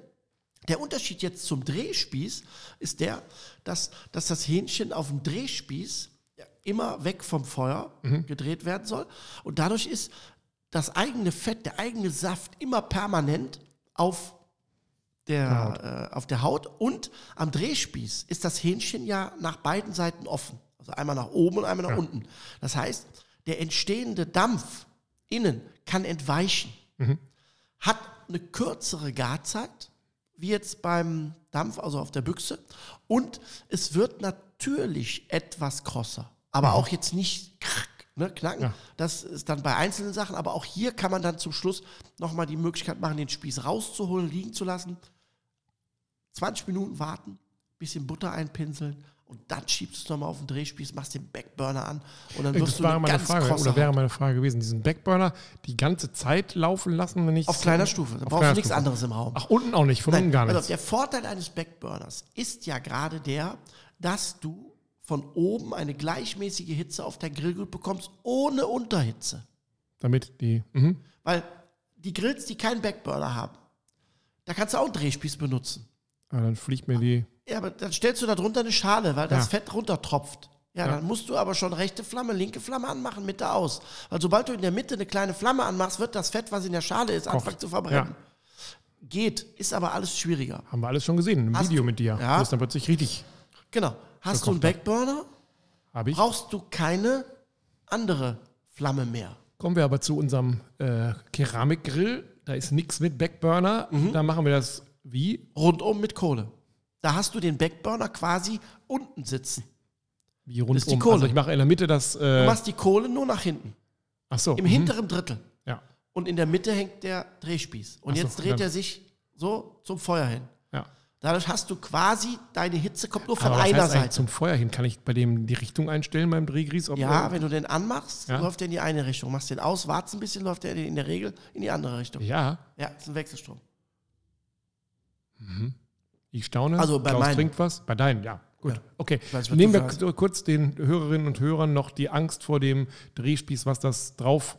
S2: Der Unterschied jetzt zum Drehspieß ist der, dass, dass das Hähnchen auf dem Drehspieß immer weg vom Feuer gedreht werden soll. Und dadurch ist das eigene Fett, der eigene Saft immer permanent auf der, äh, auf der Haut. Und am Drehspieß ist das Hähnchen ja nach beiden Seiten offen. Also einmal nach oben und einmal nach
S1: Ja.
S2: unten. Das heißt, der entstehende Dampf innen kann entweichen. Hat eine kürzere Garzeit, wie jetzt beim Dampf, also auf der Büchse. Und es wird natürlich etwas krosser. Aber auch jetzt nicht krack, ne, knacken.
S1: Ja.
S2: Das ist dann bei einzelnen Sachen. Aber auch hier kann man dann zum Schluss nochmal die Möglichkeit machen, den Spieß rauszuholen, liegen zu lassen. 20 Minuten warten, bisschen Butter einpinseln und dann schiebst du es nochmal auf den Drehspieß, machst den Backburner an und dann wirst
S1: Das
S2: du
S1: war
S2: eine
S1: meine
S2: ganz
S1: Frage, oder wäre meine Frage gewesen, diesen Backburner die ganze Zeit laufen lassen, wenn ich
S2: Auf kleiner Stufe, da
S1: Auf
S2: brauchst du nichts
S1: Stufe.
S2: anderes im Raum.
S1: Ach, unten auch nicht, von
S2: Nein,
S1: unten gar nichts.
S2: der Vorteil eines Backburners ist ja gerade der, dass du von oben eine gleichmäßige Hitze auf dein Grillgut bekommst, ohne Unterhitze.
S1: Damit die. Mhm.
S2: Weil die Grills, die keinen Backburner haben, da kannst du auch einen Drehspieß benutzen.
S1: Aber dann fliegt mir die.
S2: Ja, aber dann stellst du da drunter eine Schale, weil das
S1: Ja.
S2: Fett runtertropft. Ja,
S1: Ja.
S2: dann musst du aber schon rechte Flamme, linke Flamme anmachen, Mitte aus. Weil sobald du in der Mitte eine kleine Flamme anmachst, wird das Fett, was in der Schale ist, anfangen zu verbrennen. Geht, ist aber alles schwieriger.
S1: Haben wir alles schon gesehen im
S2: Hast
S1: Video
S2: du-
S1: mit dir.
S2: Ja.
S1: Wo es dann plötzlich richtig
S2: Genau. Hast du einen
S1: Gekocht,
S2: Backburner,
S1: habe ich.
S2: brauchst du keine andere Flamme mehr.
S1: Kommen wir aber zu unserem äh, Keramikgrill. Da ist nichts mit Backburner.
S2: Mhm.
S1: Da machen wir das wie?
S2: Rundum mit Kohle. Da hast du den Backburner quasi unten sitzen.
S1: Wie rundum.
S2: ist die Kohle.
S1: Also ich mache in der Mitte das.
S2: Du
S1: Äh,
S2: machst die Kohle nur nach hinten.
S1: ach so.
S2: Im
S1: mhm.
S2: hinteren Drittel.
S1: Ja.
S2: Und in der Mitte hängt der Drehspieß. Und
S1: Ach so,
S2: jetzt dreht er sich so zum Feuer hin.
S1: ja.
S2: Dadurch hast du quasi, deine Hitze kommt nur von
S1: Aber
S2: einer Seite.
S1: zum Feuer hin? Kann ich bei dem die Richtung einstellen beim Drehgrieß?
S2: Ja, wenn du den anmachst,
S1: Ja.
S2: läuft der in die eine Richtung. Machst den aus, wartest ein bisschen, läuft der in der Regel in die andere Richtung.
S1: Ja,
S2: Ja, ist ein Wechselstrom.
S1: Ich staune.
S2: Also bei
S1: Klaus
S2: meinen.
S1: trinkt was. Bei deinen, ja. Gut,
S2: Ja.
S1: okay.
S2: weiß,
S1: Nehmen wir
S2: sagst.
S1: k- kurz den Hörerinnen und Hörern noch die Angst vor dem Drehspieß, was das drauf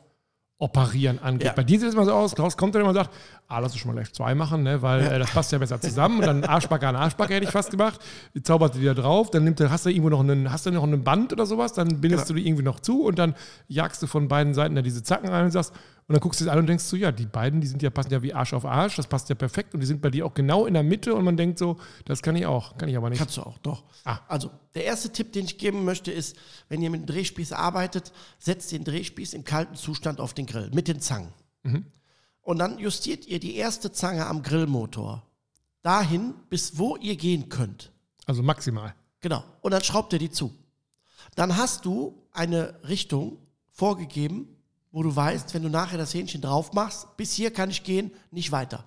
S1: operieren angeht.
S2: Ja.
S1: Bei dir sieht es immer so aus, Klaus kommt dann immer und sagt, ah, lass uns schon mal gleich zwei machen, ne, weil äh, das passt ja besser zusammen. Und dann Arschbacke an Arschbacke hätte ich fast gemacht. Die zaubert die da drauf, dann nimmt, hast du irgendwo noch einen, hast du noch einen Band oder sowas, dann bindest
S2: Genau.
S1: du die irgendwie noch zu und dann jagst du von beiden Seiten da diese Zacken rein und sagst, Und dann guckst du es an und denkst so, ja, die beiden, die sind ja, passen ja wie Arsch auf Arsch, das passt ja perfekt und die sind bei dir auch genau in der Mitte und man denkt so, das kann ich auch, kann ich aber nicht.
S2: Kannst du auch, doch.
S1: Ah.
S2: Also, der erste Tipp, den ich geben möchte, ist, wenn ihr mit dem Drehspieß arbeitet, setzt den Drehspieß im kalten Zustand auf den Grill mit den Zangen. Und dann justiert ihr die erste Zange am Grillmotor dahin, bis wo ihr gehen könnt.
S1: Also maximal.
S2: Genau. Und dann schraubt ihr die zu. Dann hast du eine Richtung vorgegeben, wo du weißt, wenn du nachher das Hähnchen drauf machst, bis hier kann ich gehen, nicht weiter.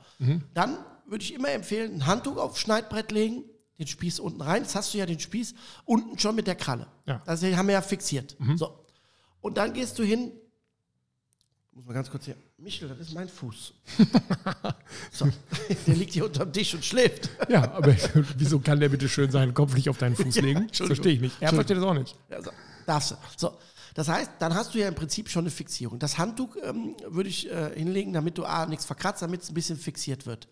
S2: Dann würde ich immer empfehlen, ein Handtuch aufs Schneidbrett legen, den Spieß unten rein. Jetzt hast du ja den Spieß unten schon mit der Kralle.
S1: Ja.
S2: Das haben wir ja fixiert. So. Und dann gehst du hin. Muss mal ganz kurz hier. Michel, das ist mein Fuß. so. Der liegt hier unterm Tisch und schläft.
S1: Ja, aber wieso kann der bitte schön seinen Kopf nicht auf deinen Fuß legen?
S2: Entschuldigung.
S1: Verstehe ich nicht. Er versteht das auch nicht.
S2: Also, darfst du. So. Das heißt, dann hast du ja im Prinzip schon eine Fixierung. Das Handtuch ähm, würde ich äh, hinlegen, damit du A, nichts verkratzt, damit es ein bisschen fixiert wird.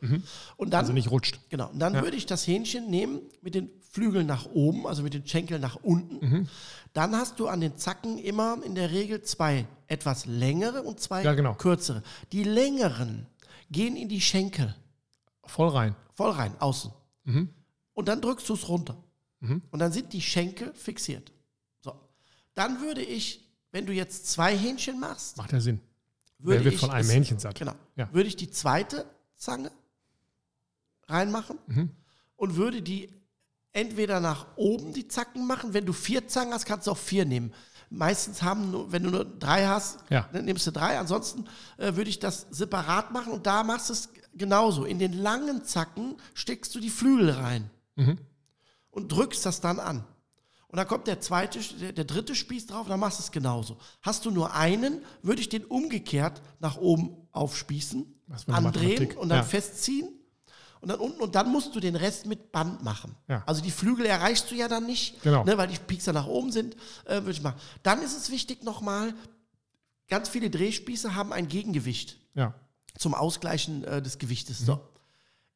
S2: Und dann,
S1: Also nicht rutscht.
S2: Genau. Und dann würde ich das Hähnchen nehmen mit den Flügeln nach oben, also mit den Schenkeln nach unten.
S1: Mhm.
S2: Dann hast du an den Zacken immer in der Regel zwei etwas längere und zwei
S1: Ja, genau.
S2: kürzere. Die längeren gehen in die Schenkel
S1: Voll rein.
S2: voll rein, außen.
S1: Mhm.
S2: Und dann drückst du es runter. Und dann sind die Schenkel fixiert. Dann würde ich, wenn du jetzt zwei Hähnchen machst,
S1: Macht ja Sinn.
S2: würde
S1: Wer wird
S2: ich
S1: von einem Hähnchen satt?
S2: Genau.
S1: Ja.
S2: Würde ich die zweite Zange reinmachen
S1: Mhm.
S2: und würde die entweder nach oben die Zacken machen. Wenn du vier Zangen hast, kannst du auch vier nehmen. Meistens haben nur, wenn du nur drei hast,
S1: Ja.
S2: dann nimmst du drei. Ansonsten äh, würde ich das separat machen und da machst du es genauso. In den langen Zacken steckst du die Flügel rein
S1: Mhm.
S2: und drückst das dann an. Und dann kommt der zweite, der, der dritte Spieß drauf, dann machst du es genauso. Hast du nur einen, würde ich den umgekehrt nach oben aufspießen, andrehen und dann
S1: Ja.
S2: festziehen und dann unten und dann musst du den Rest mit Band machen.
S1: Ja.
S2: Also die Flügel erreichst du ja dann nicht,
S1: Genau.
S2: ne, weil die Piekser nach oben sind, äh, würde ich machen. Dann ist es wichtig nochmal, ganz viele Drehspieße haben ein Gegengewicht
S1: Ja.
S2: zum Ausgleichen äh, des Gewichtes.
S1: Mhm.
S2: So.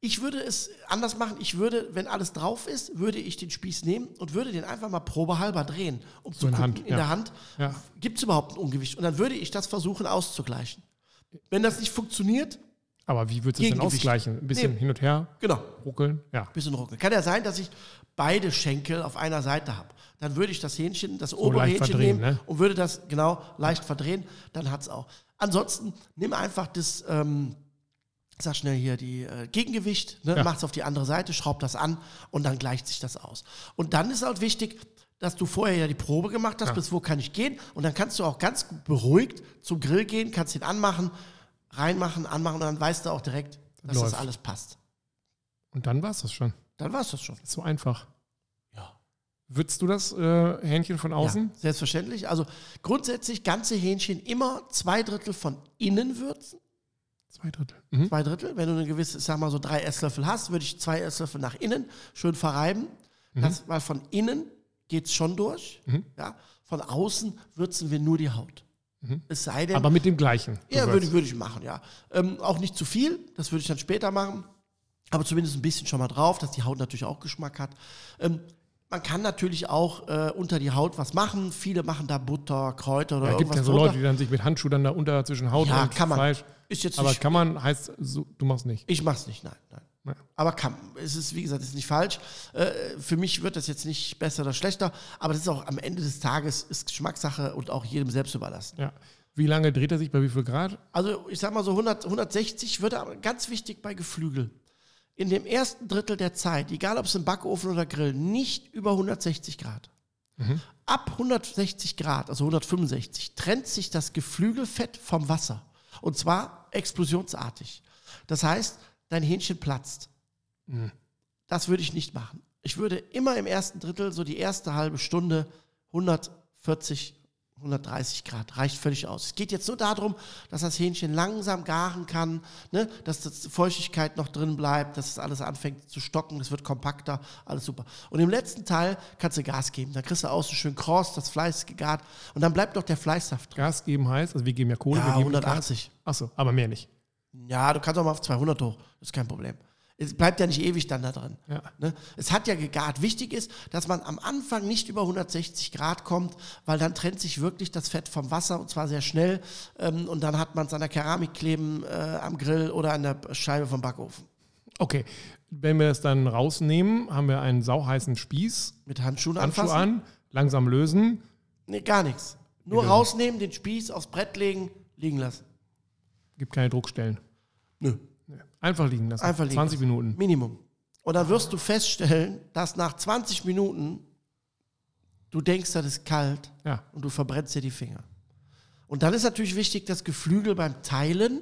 S2: Ich würde es anders machen. Ich würde, wenn alles drauf ist, würde ich den Spieß nehmen und würde den einfach mal probehalber drehen, um zu
S1: in
S2: gucken,
S1: Hand,
S2: in
S1: ja.
S2: der Hand,
S1: Ja.
S2: gibt es überhaupt ein Ungewicht? Und dann würde ich das versuchen auszugleichen. Wenn das nicht funktioniert,
S1: Aber wie würdest du es denn ausgleichen? Ein bisschen
S2: Nee.
S1: hin und her
S2: genau,
S1: ruckeln? Ja.
S2: bisschen ruckeln. Kann ja sein, dass ich beide Schenkel auf einer Seite habe. Dann würde ich das Hähnchen, das obere
S1: leicht
S2: Hähnchen nehmen
S1: ne?
S2: und würde das genau leicht verdrehen, dann hat es auch. Ansonsten nimm einfach das, ähm, sag schnell hier, die äh, Gegengewicht, ne?
S1: Ja.
S2: mach es auf die andere Seite, schraub das an und dann gleicht sich das aus. Und dann ist halt wichtig, dass du vorher ja die Probe gemacht hast,
S1: Ja.
S2: bis wo kann ich gehen. Und dann kannst du auch ganz beruhigt zum Grill gehen, kannst ihn anmachen, reinmachen, anmachen und dann weißt du auch direkt, dass
S1: Läuft.
S2: das alles passt.
S1: Und dann war es das schon.
S2: Dann war es das schon.
S1: Ist so einfach.
S2: Ja.
S1: Würdest du das äh, Hähnchen von außen?
S2: Ja, selbstverständlich. Also grundsätzlich ganze Hähnchen immer zwei Drittel von innen würzen.
S1: Zwei Drittel. Mhm.
S2: Zwei Drittel. Wenn du eine gewisse, ich sag mal so drei Esslöffel hast, würde ich zwei Esslöffel nach innen schön verreiben.
S1: Mhm.
S2: Das, weil von innen geht es schon durch. Ja. Von außen würzen wir nur die Haut. Es sei denn,
S1: Mhm. Aber mit dem gleichen.
S2: ja, würde, ich- würde ich machen, ja. Ähm, auch nicht zu viel, das würde ich dann später machen. Aber zumindest ein bisschen schon mal drauf, dass die Haut natürlich auch Geschmack hat. Ähm, man kann natürlich auch äh, unter die Haut was machen. Viele machen da Butter, Kräuter oder
S1: Ja, gibt
S2: irgendwas
S1: ja so. Leute, die dann sich mit Handschuhen dann da unter zwischen Haut
S2: Ja,
S1: und
S2: kann man.
S1: Fleisch.
S2: Ist jetzt
S1: Aber kann man, heißt, so, du machst nicht.
S2: ich mach's nicht, nein, nein.
S1: Ja.
S2: Aber kann. Es ist, wie gesagt, es ist nicht falsch. Äh, für mich wird das jetzt nicht besser oder schlechter, aber das ist auch am Ende des Tages ist Geschmackssache und auch jedem selbst überlassen.
S1: Ja. Wie lange dreht er sich bei wie viel Grad?
S2: Also ich sag mal so 100, 160 würde aber ganz wichtig bei Geflügel. In dem ersten Drittel der Zeit, egal ob es im Backofen oder Grill, nicht über 160 Grad. Ab 160 Grad, also 165, trennt sich das Geflügelfett vom Wasser. Und zwar explosionsartig. Das heißt, dein Hähnchen platzt. Das würde ich nicht machen. Ich würde immer im ersten Drittel, so die erste halbe Stunde, 140, 130 Grad. Reicht völlig aus. Es geht jetzt nur darum, dass das Hähnchen langsam garen kann, ne? dass das Feuchtigkeit noch drin bleibt, dass es alles anfängt zu stocken, es wird kompakter, alles super. Und im letzten Teil kannst du Gas geben. Dann kriegst du außen schön kross, das Fleisch ist gegart und dann bleibt doch der Fleischsaft drin.
S1: Gas geben heißt, also wir geben ja Kohle,
S2: Ja,
S1: wir geben nicht
S2: 180.
S1: Gas. Achso, aber mehr nicht.
S2: Ja, du kannst auch mal auf 200 hoch. Das ist kein Problem. Es bleibt ja nicht ewig dann da drin.
S1: Ja.
S2: Ne? Es hat ja gegart. Wichtig ist, dass man am Anfang nicht über 160 Grad kommt, weil dann trennt sich wirklich das Fett vom Wasser und zwar sehr schnell. Ähm, und dann hat man es an der Keramik kleben, äh, am Grill oder an der Scheibe vom Backofen.
S1: Okay, wenn wir das dann rausnehmen, haben wir einen sauheißen Spieß,
S2: Mit Handschuhen
S1: Handschuh
S2: anfassen?
S1: an, langsam lösen.
S2: Nee, gar nichts. Nur rausnehmen, den Spieß aufs Brett legen, liegen lassen.
S1: Gibt keine Druckstellen.
S2: Nö.
S1: Einfach liegen lassen.
S2: Einfach liegen
S1: 20 Minuten.
S2: Minimum. Und dann wirst du feststellen, dass nach 20 Minuten du denkst, das ist kalt
S1: Ja.
S2: und du verbrennst dir die Finger. Und dann ist natürlich wichtig, dass Geflügel beim Teilen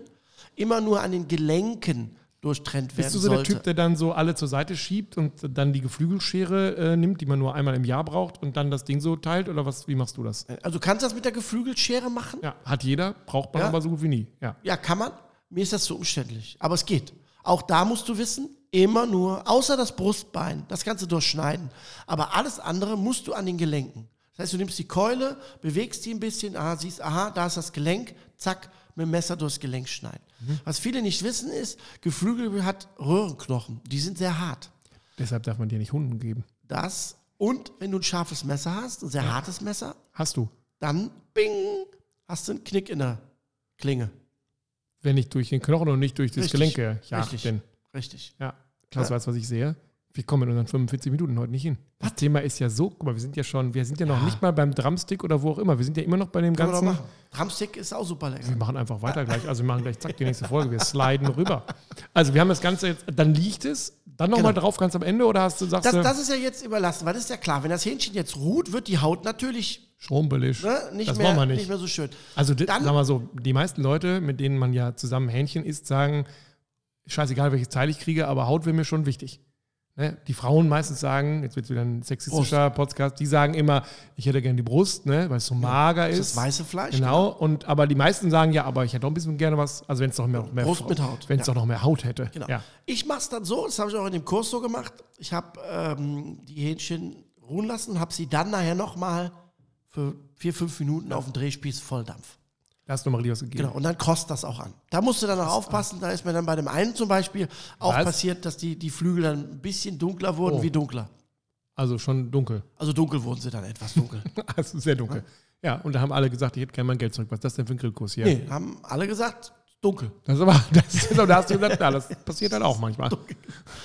S2: immer nur an den Gelenken durchtrennt werden
S1: Bist du so der
S2: sollte.
S1: Typ, der dann so alle zur Seite schiebt und dann die Geflügelschere äh, nimmt, die man nur einmal im Jahr braucht und dann das Ding so teilt? Oder was, wie machst du das?
S2: also du kannst das mit der Geflügelschere machen?
S1: Ja, hat jeder, braucht man
S2: Ja.
S1: aber so gut wie nie. Ja.
S2: Ja, kann man. Mir ist das zu umständlich. Aber es geht. Auch da musst du wissen, immer nur, außer das Brustbein, das kannst du durchschneiden. Aber alles andere musst du an den Gelenken. Das heißt, du nimmst die Keule, bewegst die ein bisschen, aha, siehst, aha, da ist das Gelenk, zack, mit dem Messer durchs Gelenk schneiden. Was viele nicht wissen ist, Geflügel hat Röhrenknochen. Die sind sehr hart.
S1: Deshalb darf man dir nicht Hunden geben.
S2: Das und wenn du ein scharfes Messer hast, ein sehr hartes Messer,
S1: Hast du.
S2: dann bing, hast du einen Knick in der Klinge.
S1: Wenn nicht durch den Knochen und nicht durch das
S2: Richtig.
S1: Gelenk ja,
S2: Richtig.
S1: denn.
S2: Richtig.
S1: Ja, Klaus weiß, was ich sehe. Wir kommen in unseren 45 Minuten heute nicht hin. Das Thema ist ja so, guck mal, wir sind ja schon, wir sind ja noch nicht mal beim Drumstick oder wo auch immer. Wir sind ja immer noch bei dem
S2: Kann
S1: ganzen.
S2: Drumstick ist auch super lecker.
S1: Wir machen einfach weiter gleich. Also wir machen gleich zack die nächste Folge. Wir sliden rüber. Also wir haben das Ganze jetzt, dann liegt es, dann nochmal
S2: Genau.
S1: drauf ganz am Ende oder hast du sagst
S2: Das,
S1: du
S2: das ist ja jetzt überlassen, weil das ist ja klar, wenn das Hähnchen jetzt ruht, wird die Haut natürlich
S1: schrumpelig.
S2: ne, nicht,
S1: das
S2: mehr,
S1: wollen wir
S2: nicht.
S1: nicht.
S2: mehr so schön.
S1: Also
S2: Dann-
S1: sag mal so, die meisten Leute, mit denen man ja zusammen Hähnchen isst, sagen, scheißegal welches Teil ich kriege, aber Haut wäre mir schon wichtig. Ne? Die Frauen meistens sagen, jetzt wird es wieder ein sexistischer Podcast, die sagen immer, ich hätte gerne die Brust, ne, weil es so mager
S2: Das
S1: ist.
S2: ist weiße Fleisch.
S1: Genau, und aber die meisten sagen ja, aber ich hätte auch ein bisschen gerne was, also wenn es doch mehr, mehr
S2: Brust mit Haut,
S1: Wenn es
S2: ja.
S1: noch mehr Haut hätte.
S2: Genau.
S1: Ja.
S2: Ich mache es dann so, das habe ich auch in dem Kurs so gemacht. Ich habe ähm, die Hähnchen ruhen lassen, habe sie dann nachher nochmal für vier, fünf Minuten auf dem Drehspieß Volldampf.
S1: Da hast du mal was gegeben.
S2: Genau, und dann kostet das auch an. Da musst du dann auch aufpassen, da ist mir dann bei dem einen zum Beispiel auch
S1: Was?
S2: passiert, dass die, die Flügel dann ein bisschen dunkler wurden
S1: Oh.
S2: wie dunkler.
S1: Also schon dunkel.
S2: Also dunkel wurden sie dann etwas dunkel.
S1: Also sehr dunkel. Ja, und da haben alle gesagt, ich hätte gerne mein Geld zurück. Was ist das denn für ein Grillkurs hier?
S2: nee, haben alle gesagt, dunkel.
S1: Das ist aber, das ist, da hast du gesagt, ja, das passiert dann auch manchmal.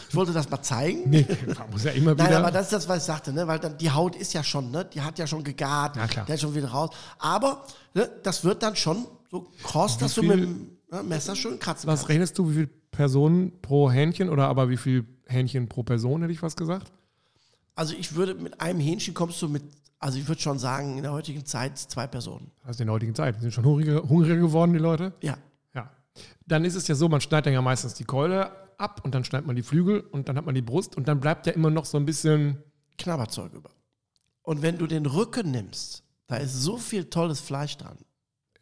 S2: Ich wollte das mal zeigen.
S1: Nee, man muss ja immer wieder.
S2: Nein, aber das ist das, was ich sagte, ne? weil dann die Haut ist ja schon, ne? die hat ja schon gegart,
S1: Ja, klar.
S2: der ist schon wieder raus. Aber ne, das wird dann schon so kross, dass du mit dem ne, Messer schön kratzen
S1: was
S2: kannst.
S1: rechnest du, wie viele Personen pro Hähnchen oder aber wie viel Hähnchen pro Person, hätte ich was gesagt?
S2: Also ich würde mit einem Hähnchen kommst du mit, also ich würde schon sagen, in der heutigen Zeit zwei Personen.
S1: Ist in der heutigen Zeit. Die sind schon hungriger, hungriger geworden, die Leute.
S2: Ja.
S1: Ja. Dann ist es ja so, man schneidet dann ja meistens die Keule ab und dann schneidet man die Flügel und dann hat man die Brust und dann bleibt ja immer noch so ein bisschen.
S2: Knabberzeug über. Und wenn du den Rücken nimmst, da ist so viel tolles Fleisch dran.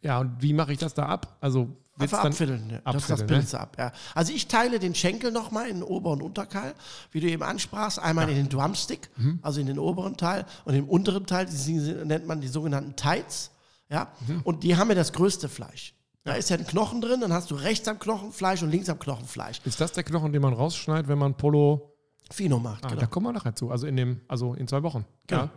S1: Ja, und wie mache ich das da ab? Also
S2: Einfach abfiddeln. Ne? Das, das
S1: abfiddeln, ne?
S2: Ab. Ja. Also ich teile den Schenkel nochmal in den Ober- und Unterkeil, wie du eben ansprachst. Einmal in den Drumstick,
S1: Mhm.
S2: also in den oberen Teil und im unteren Teil, die nennt man die sogenannten Tights. Ja?
S1: Mhm.
S2: Und die haben ja das größte Fleisch. Da ist ja ein Knochen drin, dann hast du rechts am Knochen Fleisch und links am Knochen Fleisch.
S1: Ist das der Knochen, den man rausschneidet, wenn man Polo.
S2: Fino macht,
S1: Ah,
S2: genau.
S1: Da kommen wir nachher zu. Also in dem, also in zwei Wochen.
S2: Genau.
S1: Ja.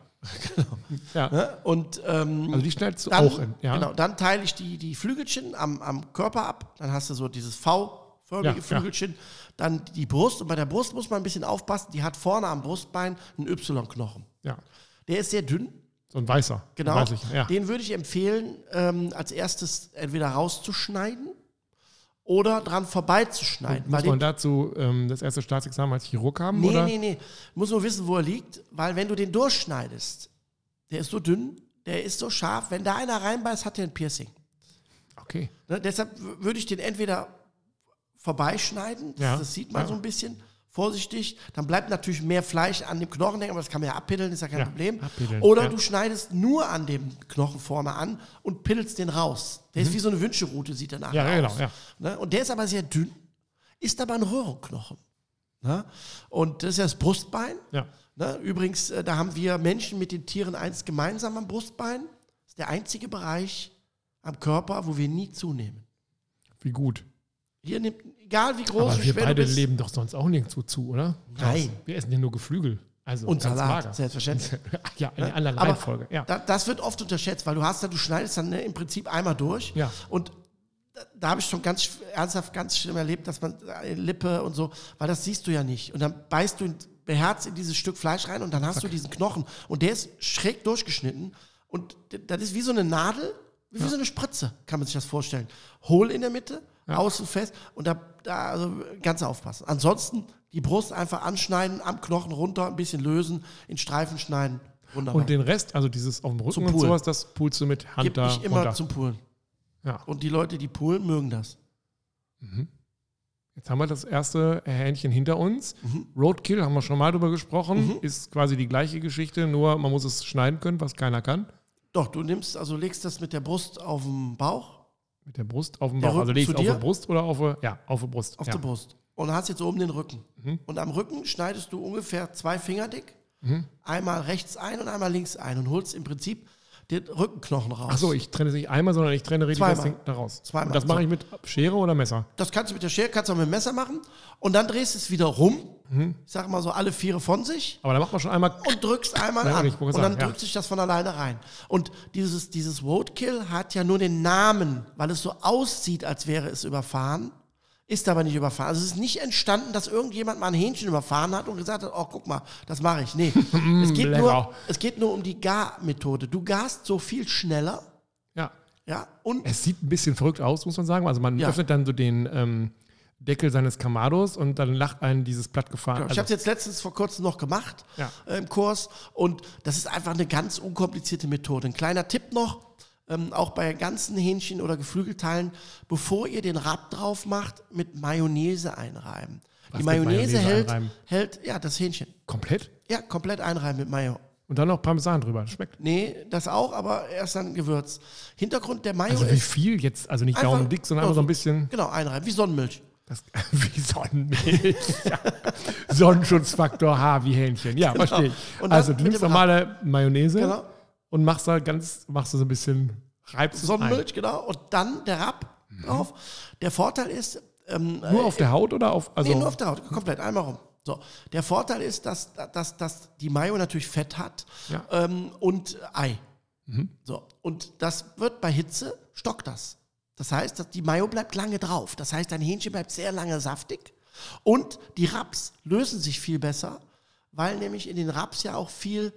S1: ja.
S2: Ne? Und ähm,
S1: Also die schneidest du
S2: dann,
S1: auch in. Ja.
S2: Genau, dann teile ich die, die Flügelchen am, am Körper ab. Dann hast du so dieses V-förmige
S1: ja.
S2: Flügelchen. Dann die Brust. Und bei der Brust muss man ein bisschen aufpassen. Die hat vorne am Brustbein einen Y-Knochen.
S1: ja.
S2: Der ist sehr dünn.
S1: So ein weißer.
S2: Genau.
S1: Ich. Ja.
S2: Den würde ich empfehlen, ähm, als erstes entweder rauszuschneiden oder dran vorbeizuschneiden.
S1: Muss
S2: Weil
S1: man dazu ähm, das erste Staatsexamen als Chirurg haben?
S2: nee,
S1: oder?
S2: nee, nee. Muss nur wissen, wo er liegt. Weil wenn du den durchschneidest, der ist so dünn, der ist so scharf. Wenn da einer reinbeißt, hat der ein Piercing.
S1: Okay.
S2: Ne, deshalb würde ich den entweder vorbeischneiden, das,
S1: Ja,
S2: das sieht man
S1: ja.
S2: so ein bisschen, vorsichtig. Dann bleibt natürlich mehr Fleisch an dem Knochen hängen, aber das kann man ja abpiddeln, ist ja kein
S1: Ja,
S2: Problem. Oder
S1: ja.
S2: du schneidest nur an dem Knochen vorne an und piddelst den raus. Der ist wie so eine Wünscheroute, sieht danach
S1: Mhm. Ja, ja,
S2: aus.
S1: genau.
S2: Ne? Und der ist aber sehr dünn, ist aber ein Röhrenknochen. Ne? Und das ist ja das Brustbein.
S1: Ja.
S2: Ne? Übrigens, äh, da haben wir Menschen mit den Tieren eins gemeinsam am Brustbein. Das ist der einzige Bereich am Körper, wo wir nie zunehmen.
S1: Wie gut.
S2: Hier nimmt, egal wie groß
S1: Aber wir beide leben doch sonst auch nirgendwo zu, oder?
S2: Nein.
S1: Wir essen ja nur Geflügel. Also
S2: Und Salat,
S1: mager.
S2: selbstverständlich.
S1: ja, in der anderen Reihenfolge. Ja.
S2: Da, das wird oft unterschätzt, weil du hast da, du schneidest dann ne, im Prinzip einmal durch.
S1: Ja.
S2: Und da, da habe ich schon ganz ernsthaft ganz schlimm erlebt, dass man äh, Lippe und so, weil das siehst du ja nicht. Und dann beißt du beherzt in dieses Stück Fleisch rein und dann hast du diesen Knochen und der ist schräg durchgeschnitten und das ist wie so eine Nadel, wie so eine Spritze, kann man sich das vorstellen. Hohl in der Mitte, außen fest und da, da also ganz aufpassen. Ansonsten die Brust einfach anschneiden, am Knochen runter, ein bisschen lösen, in Streifen schneiden. Wunderbar.
S1: Und den Rest, also dieses auf dem Rücken und sowas, das poolst du mit Hand
S2: Gib
S1: da
S2: mich immer
S1: runter.
S2: zum Poolen.
S1: Ja.
S2: Und die Leute, die poolen, mögen das.
S1: Jetzt haben wir das erste Hähnchen hinter uns.
S2: Mhm.
S1: Roadkill, haben wir schon mal drüber gesprochen, ist quasi die gleiche Geschichte, nur man muss es schneiden können, was keiner kann.
S2: Doch, du nimmst, also legst das mit der Brust auf den Bauch,
S1: Mit der Brust auf dem Bauch. Also legst du auf der Brust oder auf der, ja, auf der Brust.
S2: auf
S1: ja.
S2: der Brust. Und hast jetzt oben den Rücken.
S1: Mhm.
S2: Und am Rücken schneidest du ungefähr zwei Finger dick, einmal rechts ein und einmal links ein und holst im Prinzip den Rückenknochen raus.
S1: Achso, ich trenne es nicht einmal, sondern ich trenne richtig
S2: Zweimal.
S1: das Ding daraus.
S2: Zweimal.
S1: Und das mache ich mit Schere oder Messer?
S2: Das kannst du mit der Schere, kannst du auch mit dem Messer machen. Und dann drehst du es wieder rum.
S1: Mhm.
S2: Ich sag mal so alle Viere von sich.
S1: Aber da macht man schon einmal.
S2: und drückst einmal
S1: Ja,
S2: an. Und
S1: sagen,
S2: dann
S1: ja.
S2: drückt sich das von alleine rein. Und dieses, dieses Roadkill hat ja nur den Namen, weil es so aussieht, als wäre es überfahren. Ist aber nicht überfahren. Also es ist nicht entstanden, dass irgendjemand mal ein Hähnchen überfahren hat und gesagt hat, oh, guck mal, das mache ich. Nee, es, geht nur, es geht nur um die Garmethode. Du garst so viel schneller,
S1: Ja.
S2: ja, und
S1: Es sieht ein bisschen verrückt aus, muss man sagen. Also man
S2: Ja.
S1: öffnet dann so den ähm, Deckel seines Kamados und dann lacht einen dieses plattgefahren.
S2: Genau, ich habe es jetzt letztens vor kurzem noch gemacht
S1: Ja.
S2: äh, im Kurs und das ist einfach eine ganz unkomplizierte Methode. Ein kleiner Tipp noch, ähm, auch bei ganzen Hähnchen oder Geflügelteilen, bevor ihr den Rab drauf macht, mit Mayonnaise einreiben.
S1: Was
S2: Die Mayonnaise,
S1: Mayonnaise
S2: hält,
S1: einreiben?
S2: hält, ja, das Hähnchen.
S1: komplett.
S2: Ja, komplett einreiben mit Mayo.
S1: Und dann noch Parmesan drüber. Das schmeckt.
S2: Nee, das auch, aber erst dann Gewürz. Hintergrund der Mayo
S1: Also wie viel jetzt? Also nicht
S2: einfach-
S1: daumendick, sondern einfach so ein bisschen.
S2: Genau, einreiben, wie Sonnenmilch.
S1: Das, wie Sonnenmilch. ja. Sonnenschutzfaktor H wie Hähnchen. Ja, verstehe ich. Also du nimmst normale Mayonnaise
S2: Genau.
S1: und machst da ganz, machst du so ein bisschen, reibst es ein.
S2: Sonnenmilch, genau. Und dann der Rab drauf. Der Vorteil ist, ähm,
S1: Nur auf der Haut oder auf. Also,
S2: Nee, nur auf der Haut, komplett, einmal rum. So. Der Vorteil ist, dass, dass, dass die Mayo natürlich Fett hat
S1: Ja.
S2: ähm, und Ei. So. Und das wird bei Hitze, stockt das. Das heißt, die Mayo bleibt lange drauf. Das heißt, dein Hähnchen bleibt sehr lange saftig. Und die Raps lösen sich viel besser, weil nämlich in den Raps ja auch viel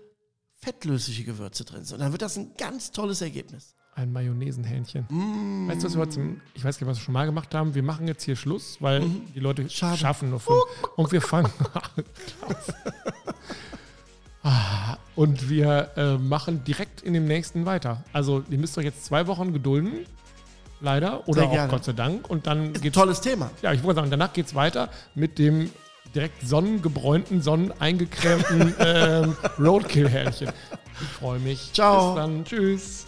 S2: fettlösliche Gewürze drin sind. Und dann wird das ein ganz tolles Ergebnis.
S1: Ein Mayonnaisenhähnchen.
S2: Mm.
S1: Weißt du, was wir heute ich weiß gar nicht, was wir schon mal gemacht haben. Wir machen jetzt hier Schluss, weil die Leute
S2: Mhm. Schade.
S1: schaffen nur fünf. Und wir fangen. Ah, Und wir äh, machen direkt in dem nächsten weiter. Also, ihr müsst euch jetzt zwei Wochen gedulden. Leider. Oder
S2: Sehr
S1: auch
S2: gerne.
S1: Gott sei Dank. Und dann
S2: Ist ein
S1: geht's.
S2: tolles Thema.
S1: Ja, ich wollte sagen, danach geht es weiter mit dem direkt sonnengebräunten, sonneneingecremten ähm, Roadkill-Hähnchen. Ich freue mich.
S2: Ciao.
S1: Bis dann. Tschüss.